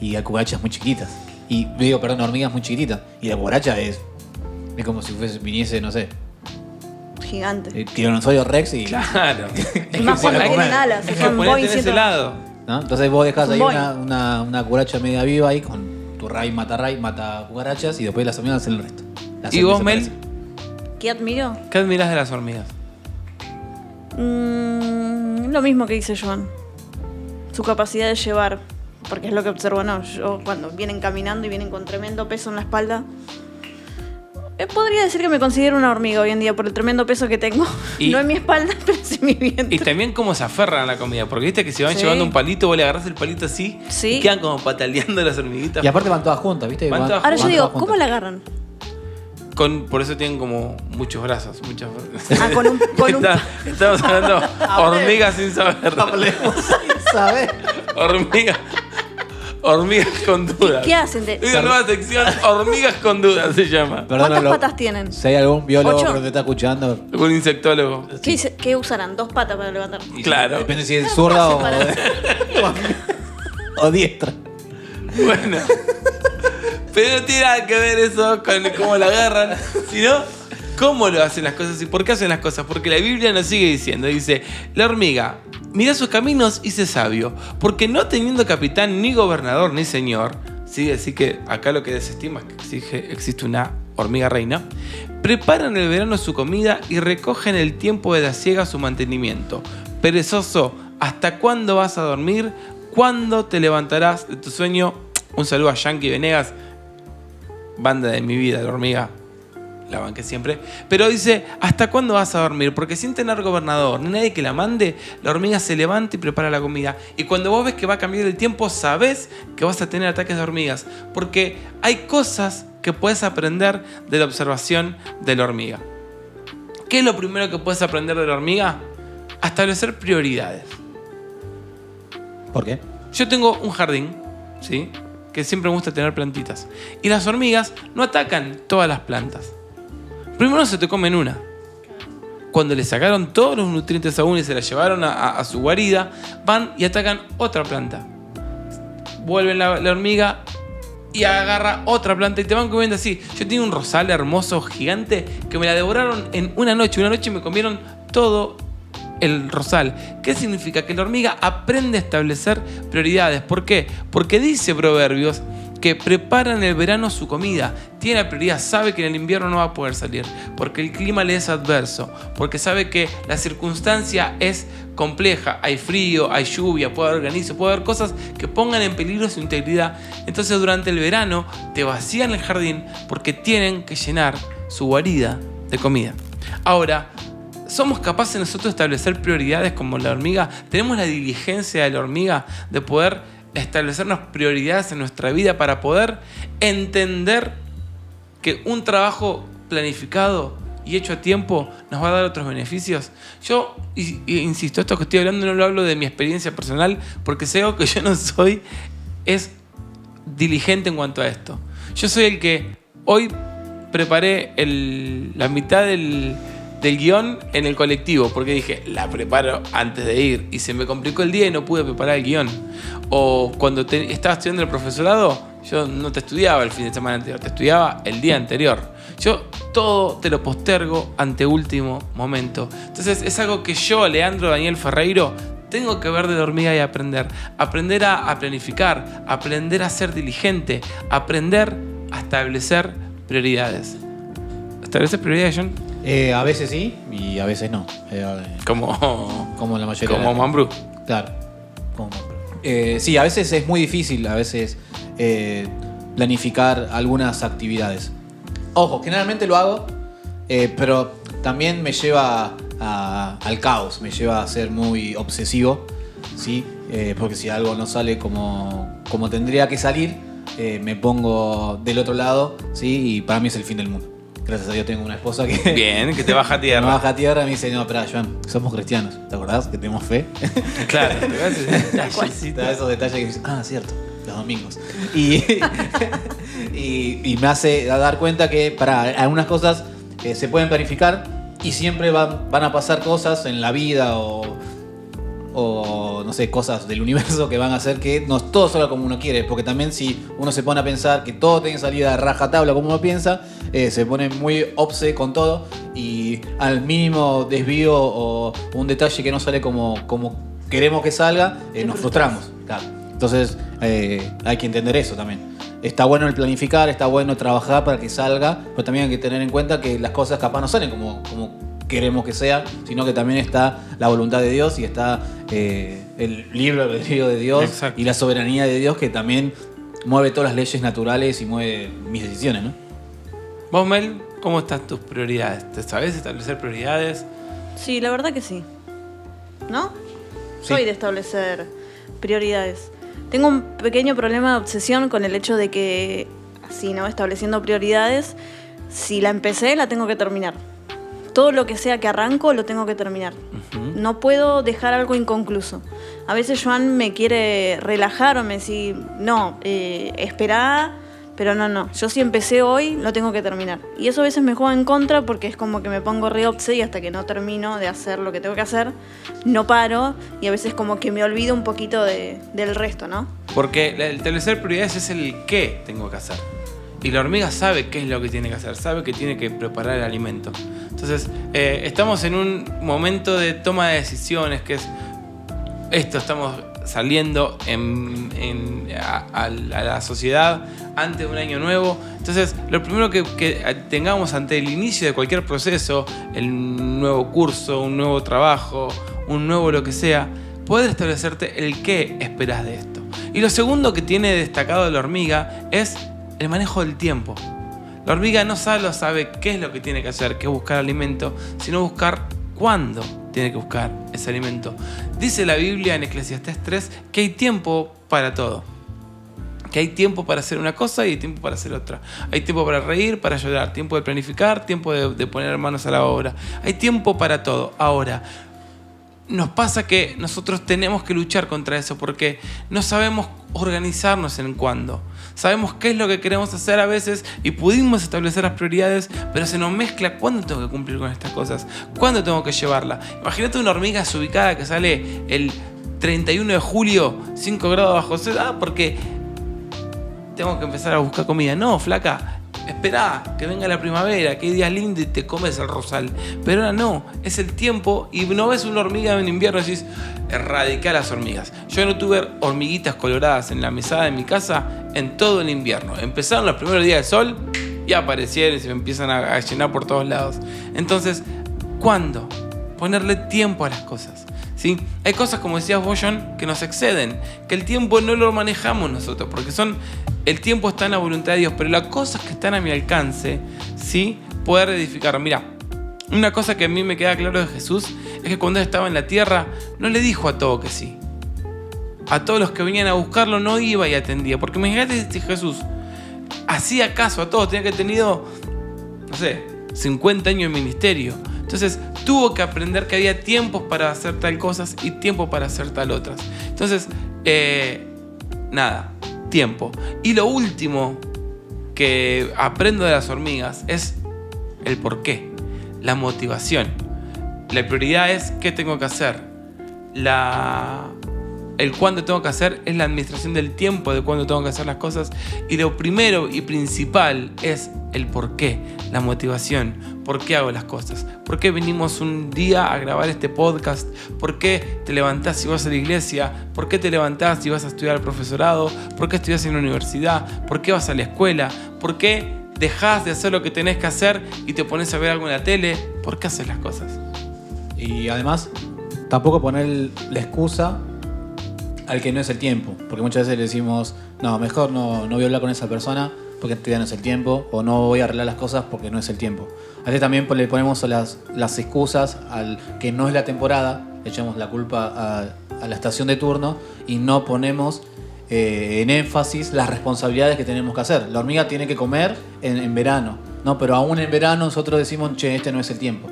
Y hay cucarachas muy chiquitas. Y digo, perdón, hormigas muy chiquititas. Y la cucaracha es. Es como si fuese, viniese, no sé, Gigante. el tiranosaurio Rex y. claro. Y más cuando tienen alas. Es son que ponete en ese 100. lado. ¿no? Entonces vos dejás Un ahí una, una, una cucaracha media viva ahí con ray mata ray, mata cucarachas y después las hormigas hacen el resto. Las ¿Y vos, Mel? ¿Qué admiro? ¿Qué admiras de las hormigas? Mm, lo mismo que dice Joan. Su capacidad de llevar. Porque es lo que observo, ¿no? Yo cuando vienen caminando y vienen con tremendo peso en la espalda. Eh, podría decir que me considero una hormiga hoy en día por el tremendo peso que tengo. Y- no en mi espalda, pero sí en mi vientre. Y también cómo se aferran a la comida, porque viste que si van Sí. llevando un palito, vos le agarrás el palito así Sí. y quedan como pataleando las hormiguitas. Y aparte van todas juntas, ¿viste? Van todas Ahora yo digo, ¿cómo la agarran? Con, por eso tienen como muchos brazos, muchas Ah, con un- con un- Está- Estamos hablando hormigas sin saber. Hablemos sin saber. Hormigas. Hormigas con dudas. ¿Qué hacen de- Una nueva sección, hormigas con dudas se llama. Perdón, ¿Cuántas lo- patas tienen? Si hay algún biólogo ¿Ocho? que te está escuchando, Un insectólogo. ¿Qué, dice- qué usarán? Dos patas para levantar. Claro. depende si es zurda o, o diestra. Bueno. Pero no tiene nada que ver eso con cómo la agarran, sino cómo lo hacen las cosas y por qué hacen las cosas. Porque la Biblia nos sigue diciendo, dice, la hormiga, mira sus caminos y sé sabio, porque no teniendo capitán, ni gobernador, ni señor, ¿sí? así que acá lo que desestima es que exige- existe una hormiga reina, preparan el verano su comida y recogen el tiempo de la siega su mantenimiento. Perezoso, ¿hasta cuándo vas a dormir? ¿Cuándo te levantarás de tu sueño? Un saludo a Yankee Venegas. banda de mi vida, la hormiga, la banqué siempre. Pero dice, ¿hasta cuándo vas a dormir? Porque sin tener gobernador ni nadie que la mande, la hormiga se levanta y prepara la comida. Y cuando vos ves que va a cambiar el tiempo, sabes que vas a tener ataques de hormigas. Porque hay cosas que puedes aprender de la observación de la hormiga. ¿Qué es lo primero que puedes aprender de la hormiga? A establecer prioridades. ¿Por qué? Yo tengo un jardín, ¿sí? Que siempre me gusta tener plantitas. Y las hormigas no atacan todas las plantas. Primero se te comen una. Cuando le sacaron todos los nutrientes a una y se la llevaron a, su guarida, van y atacan otra planta. Vuelven la, la hormiga y agarra otra planta y te van comiendo así. Yo tenía un rosal hermoso, gigante, que me la devoraron en una noche. Una noche me comieron todo el rosal. ¿Qué significa? Que la hormiga aprende a establecer prioridades. ¿Por qué? Porque dice Proverbios que prepara en el verano su comida. Tiene prioridad, sabe que en el invierno no va a poder salir, porque el clima le es adverso, porque sabe que la circunstancia es compleja, hay frío, hay lluvia, puede haber granizo, puede haber cosas que pongan en peligro su integridad. Entonces durante el verano te vacían el jardín porque tienen que llenar su guarida de comida. Ahora, ¿Somos capaces nosotros de establecer prioridades como la hormiga? ¿Tenemos la diligencia de la hormiga de poder establecernos prioridades en nuestra vida para poder entender que un trabajo planificado y hecho a tiempo nos va a dar otros beneficios? Yo, insisto, esto que estoy hablando no lo hablo de mi experiencia personal porque sé que yo no soy, es diligente en cuanto a esto. Yo soy el que hoy preparé el- la mitad del, del guion en el colectivo, porque dije, la preparo antes de ir, y se me complicó el día y no pude preparar el guion. O cuando te- estaba estudiando el profesorado, yo no te estudiaba el fin de semana anterior, te estudiaba el día anterior. Yo todo te lo postergo ante último momento. Entonces es algo que yo, Leandro Daniel Ferreiro, tengo que ver de hormiga y aprender. Aprender a, a planificar, aprender a ser diligente, aprender a establecer prioridades. ¿Estableces prioridades, John? Eh, a veces sí y a veces no. Eh, Como, como la mayoría. como Mambrú. Claro. Como Mambrú. Eh, sí, a veces es muy difícil, a veces eh, planificar algunas actividades. Ojo, generalmente lo hago, pero también me lleva a- al caos, me lleva a ser muy obsesivo, ¿sí? Porque si algo no sale como, como tendría que salir, me pongo del otro lado, ¿sí? Y para mí es el fin del mundo. Gracias a Dios tengo una esposa que... Bien, que te baja a Me tierra. baja a tierra y me dice, no, espera, Joan, somos cristianos, ¿te acordás que tenemos fe? Claro, te esos detalles que dices, ah, cierto, los domingos. Y, y, y me hace dar cuenta que para algunas cosas eh, se pueden planificar y siempre van, van a pasar cosas en la vida o, o, no sé, cosas del universo que van a hacer que no todo salga como uno quiere. Porque también si uno se pone a pensar que todo tiene salida rajatabla como uno piensa, eh, se pone muy obse con todo y al mínimo desvío o un detalle que no sale como, como queremos que salga, eh, nos frustramos. Claro. Entonces eh, hay que entender eso también. Está bueno el planificar, está bueno trabajar para que salga, pero también hay que tener en cuenta que las cosas capaz no salen como, como queremos que sean, sino que también está la voluntad de Dios y está eh, el libre albedrío de Dios Exacto. y la soberanía de Dios que también mueve todas las leyes naturales y mueve mis decisiones, ¿no? Vos, Mel, ¿cómo están tus prioridades? ¿Te sabes establecer prioridades? Sí, la verdad que sí. ¿No? Sí. Soy de establecer prioridades. Tengo un pequeño problema de obsesión con el hecho de que, así, ¿no? Estableciendo prioridades, si la empecé, la tengo que terminar. Todo lo que sea que arranco, lo tengo que terminar. No puedo dejar algo inconcluso. A veces Joan me quiere relajar o me dice, no, eh, espera, pero no, no. Yo si empecé hoy, lo tengo que terminar. Y eso a veces me juega en contra porque es como que me pongo re obse y hasta que no termino de hacer lo que tengo que hacer, no paro y a veces como que me olvido un poquito de- del resto, ¿no? Porque el establecer prioridades es el qué tengo que hacer. Y la hormiga sabe qué es lo que tiene que hacer, sabe que tiene que preparar el alimento. Entonces, eh, estamos en un momento de toma de decisiones que es esto, estamos saliendo en- en- a, a la sociedad antes de un año nuevo. Entonces, lo primero que, que tengamos ante el inicio de cualquier proceso, el nuevo curso, un nuevo trabajo, un nuevo lo que sea, poder establecerte el qué esperas de esto. Y lo segundo que tiene destacado la hormiga es el manejo del tiempo. La hormiga no solo sabe qué es lo que tiene que hacer, que es buscar alimento, sino buscar cuándo tiene que buscar ese alimento. Dice la Biblia en Eclesiastés 3 que hay tiempo para todo. Que hay tiempo para hacer una cosa y hay tiempo para hacer otra. Hay tiempo para reír, para llorar, tiempo de planificar, tiempo de, de poner manos a la obra. Hay tiempo para todo. Ahora, nos pasa que nosotros tenemos que luchar contra eso porque no sabemos organizarnos en cuándo. Sabemos qué es lo que queremos hacer a veces y pudimos establecer las prioridades, pero se nos mezcla cuándo tengo que cumplir con estas cosas, cuándo tengo que llevarla. Imagínate una hormiga desubicada que sale el 31 de julio, 5 grados bajo cero, ah, porque tengo que empezar a buscar comida. No, flaca, espera que venga la primavera, que hay días lindos y te comes el rosal. Pero ahora no, es el tiempo y no ves una hormiga en invierno y decís, erradicar las hormigas. Yo no tuve hormiguitas coloradas en la mesada de mi casa en todo el invierno. Empezaron los primeros días de sol y aparecieron y se empiezan a llenar por todos lados. Entonces, ¿cuándo? Ponerle tiempo a las cosas. Hay cosas, como decías vos, que nos exceden, que el tiempo no lo manejamos nosotros, porque son el tiempo está en la voluntad de Dios, pero las cosas que están a mi alcance, ¿sí? Poder edificar. Mira, una cosa que a mí me queda claro de Jesús es que cuando estaba en la tierra, no le dijo a todo que sí. A todos los que venían a buscarlo no iba y atendía. Porque imagínate si Jesús hacía caso a todos, tenía que tenido, no sé, 50 años de ministerio. Entonces tuvo que aprender que había tiempos para hacer tal cosas y tiempo para hacer tal otras. Entonces, eh, nada, tiempo. Y lo último que aprendo de las hormigas es el por qué, la motivación. La prioridad es qué tengo que hacer. La, el cuándo tengo que hacer es la administración del tiempo de cuándo tengo que hacer las cosas. Y lo primero y principal es el por qué, la motivación. ¿Por qué hago las cosas? ¿Por qué venimos un día a grabar este podcast? ¿Por qué te levantás y vas a la iglesia? ¿Por qué te levantás y vas a estudiar al profesorado? ¿Por qué estudias en la universidad? ¿Por qué vas a la escuela? ¿Por qué dejas de hacer lo que tenés que hacer y te pones a ver algo en la tele? ¿Por qué haces las cosas? Y además, tampoco poner la excusa al que no es el tiempo. Porque muchas veces le decimos, no, mejor no, no voy a hablar con esa persona porque todavía no es el tiempo, o no voy a arreglar las cosas porque no es el tiempo. A veces también le ponemos las, las excusas al que no es la temporada, le echamos la culpa a, la estación de turno y no ponemos eh, en énfasis las responsabilidades que tenemos que hacer. La hormiga tiene que comer en, en verano, ¿no? pero aún en verano nosotros decimos, che, este no es el tiempo.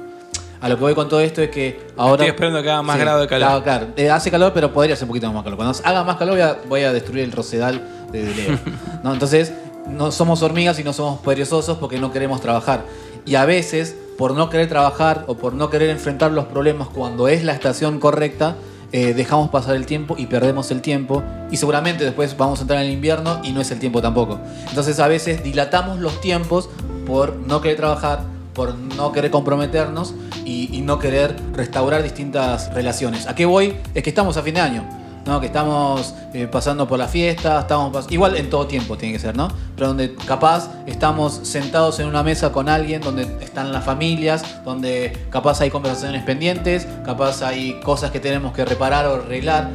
A lo que voy con todo esto es que ahora. Estoy esperando que haga más grado de calor. Claro, claro. Eh, hace calor, pero podría hacer un poquito más calor. Cuando haga más calor, voy a, voy a destruir el rosedal de, de Leo. ¿no? Entonces, no somos hormigas y no somos perezosos porque no queremos trabajar. Y a veces, por no querer trabajar o por no querer enfrentar los problemas cuando es la estación correcta, eh, dejamos pasar el tiempo y perdemos el tiempo. Y seguramente después vamos a entrar en el invierno y no es el tiempo tampoco. Entonces, a veces dilatamos los tiempos por no querer trabajar, por no querer comprometernos y, no querer restaurar distintas relaciones. ¿A qué voy? Es que estamos a fin de año. ¿no? que estamos eh, pasando por la fiesta, estamos igual en todo tiempo tiene que ser, ¿no? Pero donde capaz estamos sentados en una mesa con alguien, donde están las familias, donde capaz hay conversaciones pendientes, capaz hay cosas que tenemos que reparar o arreglar.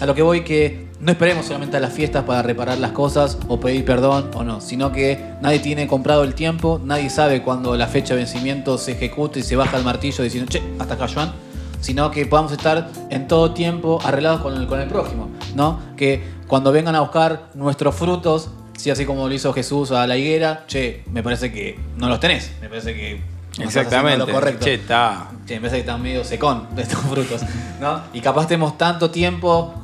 A lo que voy que no esperemos solamente a las fiestas para reparar las cosas o pedir perdón o no, sino que nadie tiene comprado el tiempo, nadie sabe cuándo la fecha de vencimiento se ejecuta y se baja el martillo diciendo, che, hasta acá, Joan sino que podamos estar en todo tiempo arreglados con el, con el prójimo, ¿no? Que cuando vengan a buscar nuestros frutos, sí, así como lo hizo Jesús a la higuera, che, me parece que no los tenés, me parece que no Exactamente. lo correcto. Che, está. Che, me parece que están medio secón estos frutos, ¿no? Y capaz tenemos tanto tiempo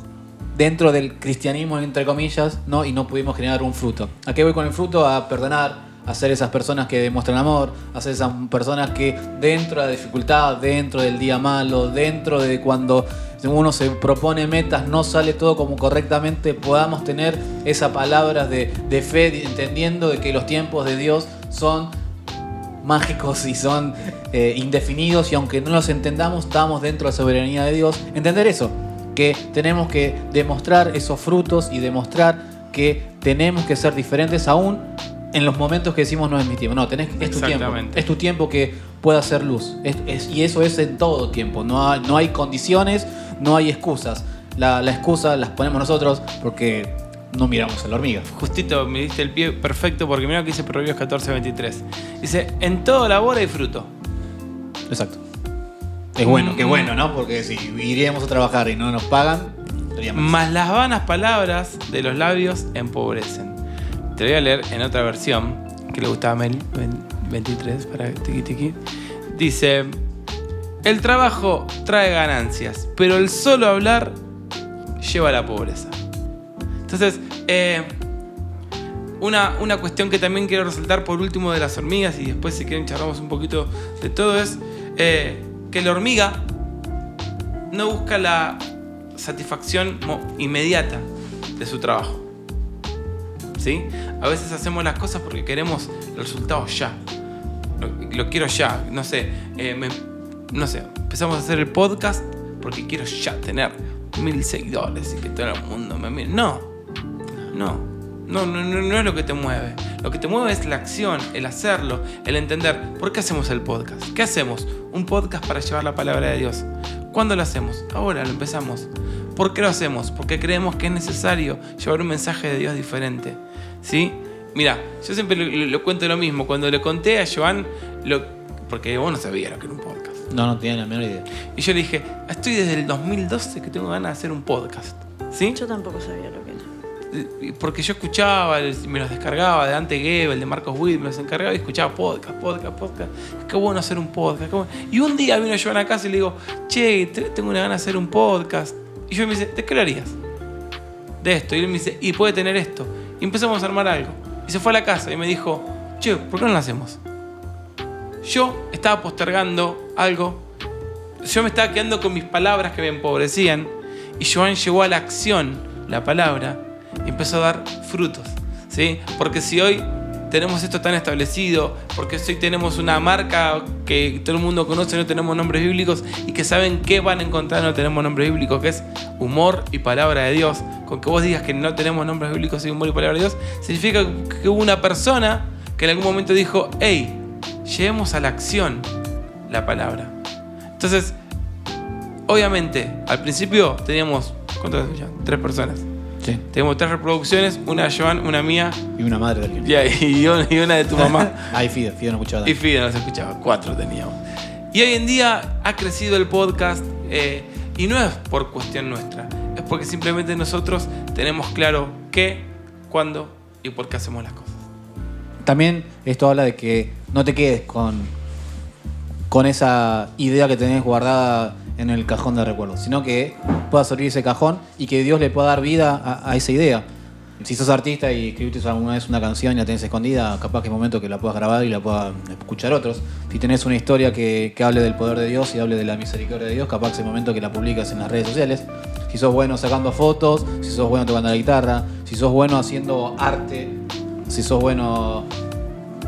dentro del cristianismo, entre comillas, ¿no? Y no pudimos generar un fruto. ¿A qué voy con el fruto? A perdonar, a ser esas personas que demuestran amor, a ser esas personas que dentro de la dificultad, dentro del día malo, dentro de cuando uno se propone metas, no sale todo como correctamente, podamos tener esa palabra de, de fe, entendiendo de que los tiempos de Dios son mágicos y son eh, indefinidos y aunque no los entendamos, estamos dentro de la soberanía de Dios. Entender eso, que tenemos que demostrar esos frutos y demostrar que tenemos que ser diferentes aún en los momentos que decimos no es mi tiempo. No, tenés, es tu tiempo. Es tu tiempo que pueda hacer luz. Es- es- y eso es en todo tiempo. No hay, no hay condiciones, no hay excusas. La, la excusa las ponemos nosotros porque no miramos a la hormiga. Justito me diste el pie perfecto porque mira lo que dice Proverbios 14, 23. Dice, en todo labor hay fruto. Exacto. Es bueno, qué bueno, ¿no? Porque si iríamos a trabajar y no nos pagan, sería más. Más las vanas palabras de los labios empobrecen. Te voy a leer en otra versión que le gustaba a Mel, ven- 23 para tiki tiki. Dice: El trabajo trae ganancias, pero el solo hablar lleva a la pobreza. Entonces, eh, una, una cuestión que también quiero resaltar por último de las hormigas, y después si quieren charlamos un poquito de todo, es eh, que la hormiga no busca la satisfacción inmediata de su trabajo. ¿Sí? A veces hacemos las cosas porque queremos el resultado ya. Lo, lo quiero ya. No sé, eh, me- no sé, empezamos a hacer el podcast porque quiero ya tener mil seguidores y que todo el mundo me mire. No, no. No, no, no, no es lo que te mueve. Lo que te mueve es la acción, el hacerlo, el entender. ¿Por qué hacemos el podcast? ¿Qué hacemos? Un podcast para llevar la palabra de Dios. ¿Cuándo lo hacemos? Ahora lo empezamos. ¿Por qué lo hacemos? Porque creemos que es necesario llevar un mensaje de Dios diferente. ¿Sí? Mira, yo siempre le, le cuento lo mismo. Cuando le conté a Joan, lo, porque vos no sabías lo que era un podcast. No, no tenía la menor idea. Y yo le dije, estoy desde el 2012 que tengo ganas de hacer un podcast. ¿Sí? Yo tampoco sabía lo que era. Porque yo escuchaba, me los descargaba de Ante Gebel, de Marcos Witt, me los encargaba y escuchaba podcast, podcast, podcast. Qué bueno hacer un podcast. Y un día vino Joan a casa y le digo, che, te- tengo una gana de hacer un podcast. Y yo me dice, ¿de qué lo harías? De esto. Y él me dice, y puede tener esto. Y empezamos a armar algo. Y se fue a la casa y me dijo, che, ¿por qué no lo hacemos? Yo estaba postergando algo. Yo me estaba quedando con mis palabras que me empobrecían. Y Joan llegó a la acción, la palabra, empezó a dar frutos. ¿sí? Porque si hoy tenemos esto tan establecido, porque hoy tenemos una marca que todo el mundo conoce, no tenemos nombres bíblicos y que saben qué van a encontrar, no tenemos nombres bíblicos, que es humor y palabra de Dios. Con que vos digas que no tenemos nombres bíblicos y humor y palabra de Dios, significa que hubo una persona que en algún momento dijo, hey, llevemos a la acción la palabra. Entonces, obviamente, al principio teníamos, ¿cuántas? Tres personas. Sí. Teníamos tres reproducciones, una de Joan, una mía Y una madre del y, y una y una de tu mamá. Ay, Fido, Fido no escuchaba y nada. Fide no se escuchaba, cuatro teníamos. Y hoy en día ha crecido el podcast eh, y no es por cuestión nuestra, es porque simplemente nosotros tenemos claro qué, cuándo y por qué hacemos las cosas. También esto habla de que no te quedes con, con esa idea que tenés guardada en el cajón de recuerdos, sino que puedas abrir ese cajón y que Dios le pueda dar vida a, a esa idea. Si sos artista y escribiste alguna vez una canción y la tenés escondida, capaz que es momento que la puedas grabar y la puedan escuchar otros. Si tenés una historia que, que hable del poder de Dios y hable de la misericordia de Dios, capaz que es momento que la publicas en las redes sociales. Si sos bueno sacando fotos, si sos bueno tocando la guitarra, si sos bueno haciendo arte, si sos bueno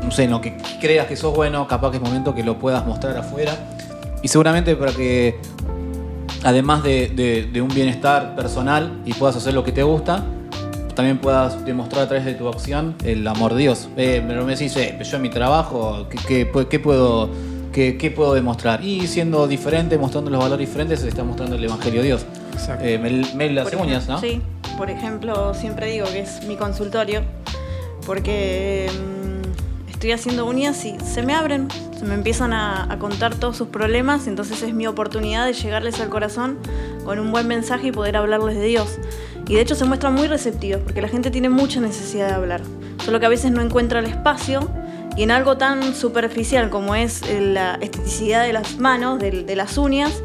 no sé, en lo que creas que sos bueno, capaz que es momento que lo puedas mostrar afuera. Y seguramente para que, además de, de- de un bienestar personal y puedas hacer lo que te gusta, también puedas demostrar a través de tu acción el amor de Dios. Eh, pero me decís, eh, yo en mi trabajo, ¿qué, qué pu- qué puedo, qué, qué puedo demostrar? Y siendo diferente, mostrando los valores diferentes, se está mostrando el Evangelio de Dios. Exacto. Eh, Mel, Mel las uñas, ¿no? Sí, por ejemplo, siempre digo que es mi consultorio, porque estoy haciendo uñas y se me abren, se me empiezan a, a contar todos sus problemas, entonces es mi oportunidad de llegarles al corazón con un buen mensaje y poder hablarles de Dios. Y de hecho se muestran muy receptivos, porque la gente tiene mucha necesidad de hablar, solo que a veces no encuentra el espacio. Y en algo tan superficial como es eh, la esteticidad de las manos, de- de las uñas,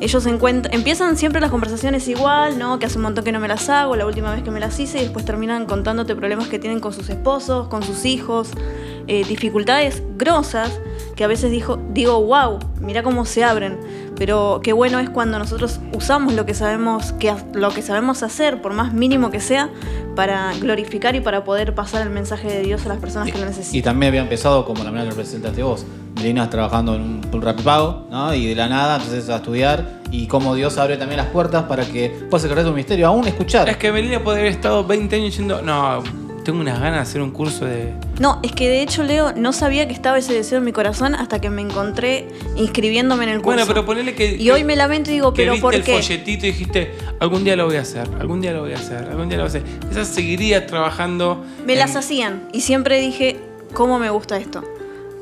ellos empiezan siempre las conversaciones igual, ¿no? Que hace un montón que no me las hago, la última vez que me las hice, y después terminan contándote problemas que tienen con sus esposos, con sus hijos, eh, dificultades grosas que a veces dijo, digo, wow, mira cómo se abren. Pero qué bueno es cuando nosotros usamos lo que sabemos, que, lo que sabemos hacer, por más mínimo que sea, para glorificar y para poder pasar el mensaje de Dios a las personas que lo Y necesitan. también había empezado como la manera que lo presentaste vos. Venías trabajando en un, un rapipago, ¿no? Y de la nada, entonces a estudiar. Y cómo Dios abre también las puertas para que puedas ejercer tu misterio, aún escuchar. Es que Melina podría haber estado 20 años diciendo, no, tengo unas ganas de hacer un curso de. No, es que de hecho, Leo, no sabía que estaba ese deseo en mi corazón hasta que me encontré inscribiéndome en el curso. Bueno, pero ponele que. Y hoy me lamento y digo, que ¿pero viste por el qué? folletito y dijiste, algún día lo voy a hacer, algún día lo voy a hacer, algún día lo voy a hacer. Quizás seguirías trabajando. Me en- las hacían y siempre dije, ¿cómo me gusta esto?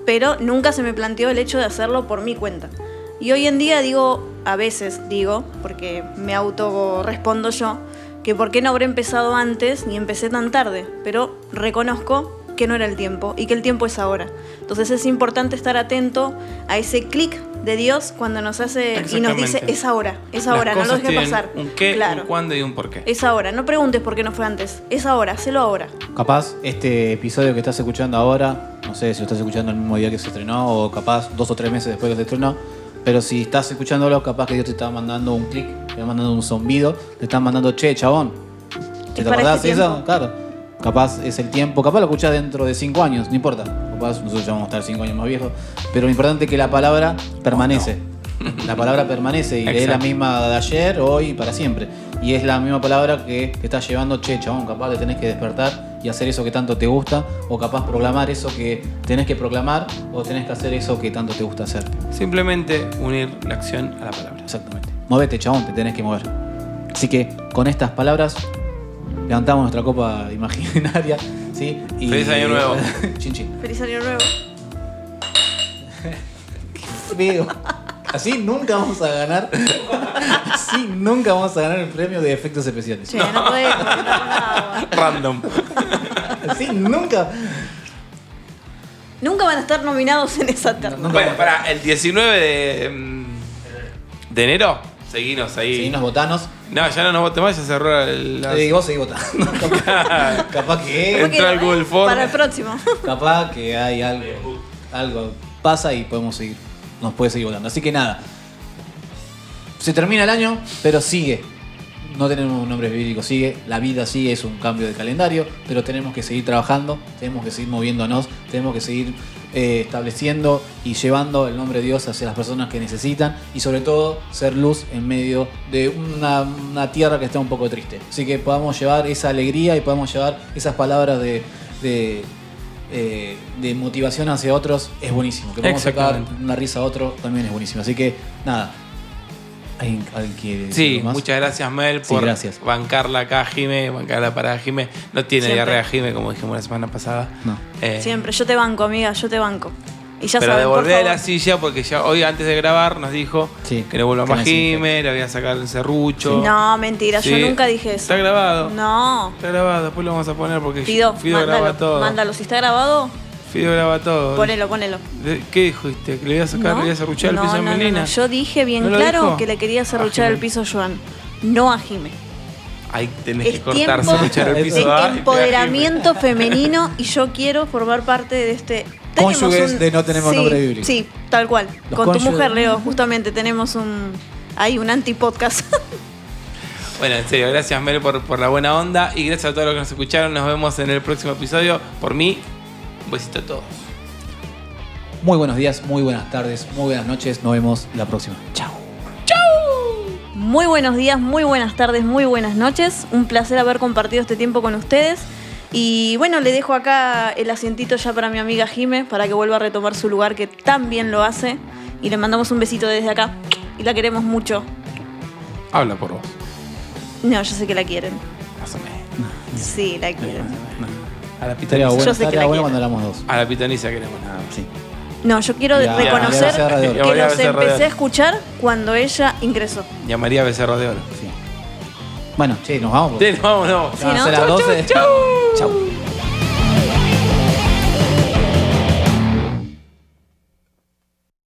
Pero nunca se me planteó el hecho de hacerlo por mi cuenta. Y hoy en día digo, a veces digo, porque me auto respondo yo, que por qué no habré empezado antes ni empecé tan tarde. Pero reconozco que no era el tiempo y que el tiempo es ahora. Entonces es importante estar atento a ese clic de Dios cuando nos hace y nos dice, es ahora, es Las ahora, no lo dejes pasar. Un qué, claro. un cuándo y un por qué. Es ahora, no preguntes por qué no fue antes, es ahora, hacelo ahora. Capaz este episodio que estás escuchando ahora, no sé si lo estás escuchando el mismo día que se estrenó o capaz dos o tres meses después que se estrenó, pero si estás escuchándolo, capaz que Dios te está mandando un clic, te está mandando un zumbido, te está mandando, che, chabón. ¿Te, acordás este eso? Claro. Capaz es el tiempo, capaz lo escuchás dentro de cinco años, no importa. Capaz nosotros ya vamos a estar cinco años más viejos. Pero lo importante es que la palabra permanece. La palabra permanece y es la misma de ayer, hoy y para siempre. Y es la misma palabra que te está llevando, che, chabón, capaz te tenés que despertar y hacer eso que tanto te gusta, o capaz proclamar eso que tenés que proclamar, o tenés que hacer eso que tanto te gusta hacer. Simplemente unir la acción a la palabra. Exactamente. Movete, chabón, te tenés que mover. Así que con estas palabras levantamos nuestra copa imaginaria, ¿sí? Y, Feliz año nuevo. chin, chin. Feliz año nuevo. Feo. Así nunca vamos a ganar. Así nunca vamos a ganar el premio de efectos especiales. Che, no, con agua. Random. Así nunca. Nunca van a estar nominados en esa terna. bueno, para el 19 de, mm, de enero, seguinos ahí. Sí, unos botanos. No, ya no nos votemos, ya cerró el. la- Eh, vos seguís votando. capaz, capaz que. Entró al Google Form. Para el próximo. Capaz que hay algo. Algo pasa y podemos seguir. Nos puede seguir votando. Así que nada. Se termina el año, pero sigue. No tenemos nombres bíblicos, sigue. La vida sigue, es un cambio de calendario. Pero tenemos que seguir trabajando, tenemos que seguir moviéndonos, tenemos que seguir eh, estableciendo y llevando el nombre de Dios hacia las personas que necesitan. Y sobre todo, ser luz en medio de una, tierra que está un poco triste. Así que podamos llevar esa alegría y podamos llevar esas palabras de eh, de motivación hacia otros es buenísimo. Que podamos sacar una risa a otro también es buenísimo. Así que, nada. ¿Alguien, alguien quiere decir Sí, más? muchas gracias Mel Sí, por gracias. bancarla acá, Jime, bancarla para Jime. No tiene Siempre. diarrea Jime, como dijimos la semana pasada. No. Eh, Siempre, yo te banco, amiga, yo te banco. Y ya pero saben, favor. la silla porque ya hoy antes de grabar nos dijo Sí, que no vuelva que más Jime, le voy a sacar el serrucho. No, mentira, Sí. yo nunca dije eso. Está grabado. No. Está grabado, después lo vamos a poner porque Fido, Fido graba mándalo, todo. mándalo. Si está grabado, Fido graba todo. ponelo, ponelo. ¿De- ¿Qué dijiste? ¿Que le voy a sacar, ¿No? le voy a serruchar no, el piso no, a Melina? no. Yo dije bien ¿No lo claro dijo? que le quería serruchar el piso a Joan, no a Jime. Ahí tenés que Es cortar, tiempo serruchar el de piso. a- a empoderamiento femenino y yo quiero formar parte de este. Tenemos Cónyuges de no tenemos sí, nombre bíblico. Sí, tal cual. Los Con tu mujer, Leo, justamente tenemos un. Hay un anti-podcast. Bueno, en serio, gracias Mel por, por la buena onda y gracias a todos los que nos escucharon. Nos vemos en el próximo episodio. Por mí, un besito a todos. Muy buenos días, muy buenas tardes, muy buenas noches. Nos vemos la próxima. Chao. Muy buenos días, muy buenas tardes, muy buenas noches. Un placer haber compartido este tiempo con ustedes. Y bueno, le dejo acá el asientito ya para mi amiga Jime, para que vuelva a retomar su lugar que tan bien lo hace. Y le mandamos un besito desde acá. Y la queremos mucho. Habla por vos. No, yo sé que la quieren. Más o menos. Sí, la quieren. A la pitoniza. bueno, Yo sé que la bueno cuando éramos dos. A la pitoniza queremos nada. Sí. No, yo quiero a- reconocer a que los empecé a escuchar cuando ella ingresó. Y a María Becerra de Oro. sí. Bueno, che, nos vamos. Sí, no, vamos, no. Sí, Ya van a ¿no? ser las Chau, 12. Chau. Chau.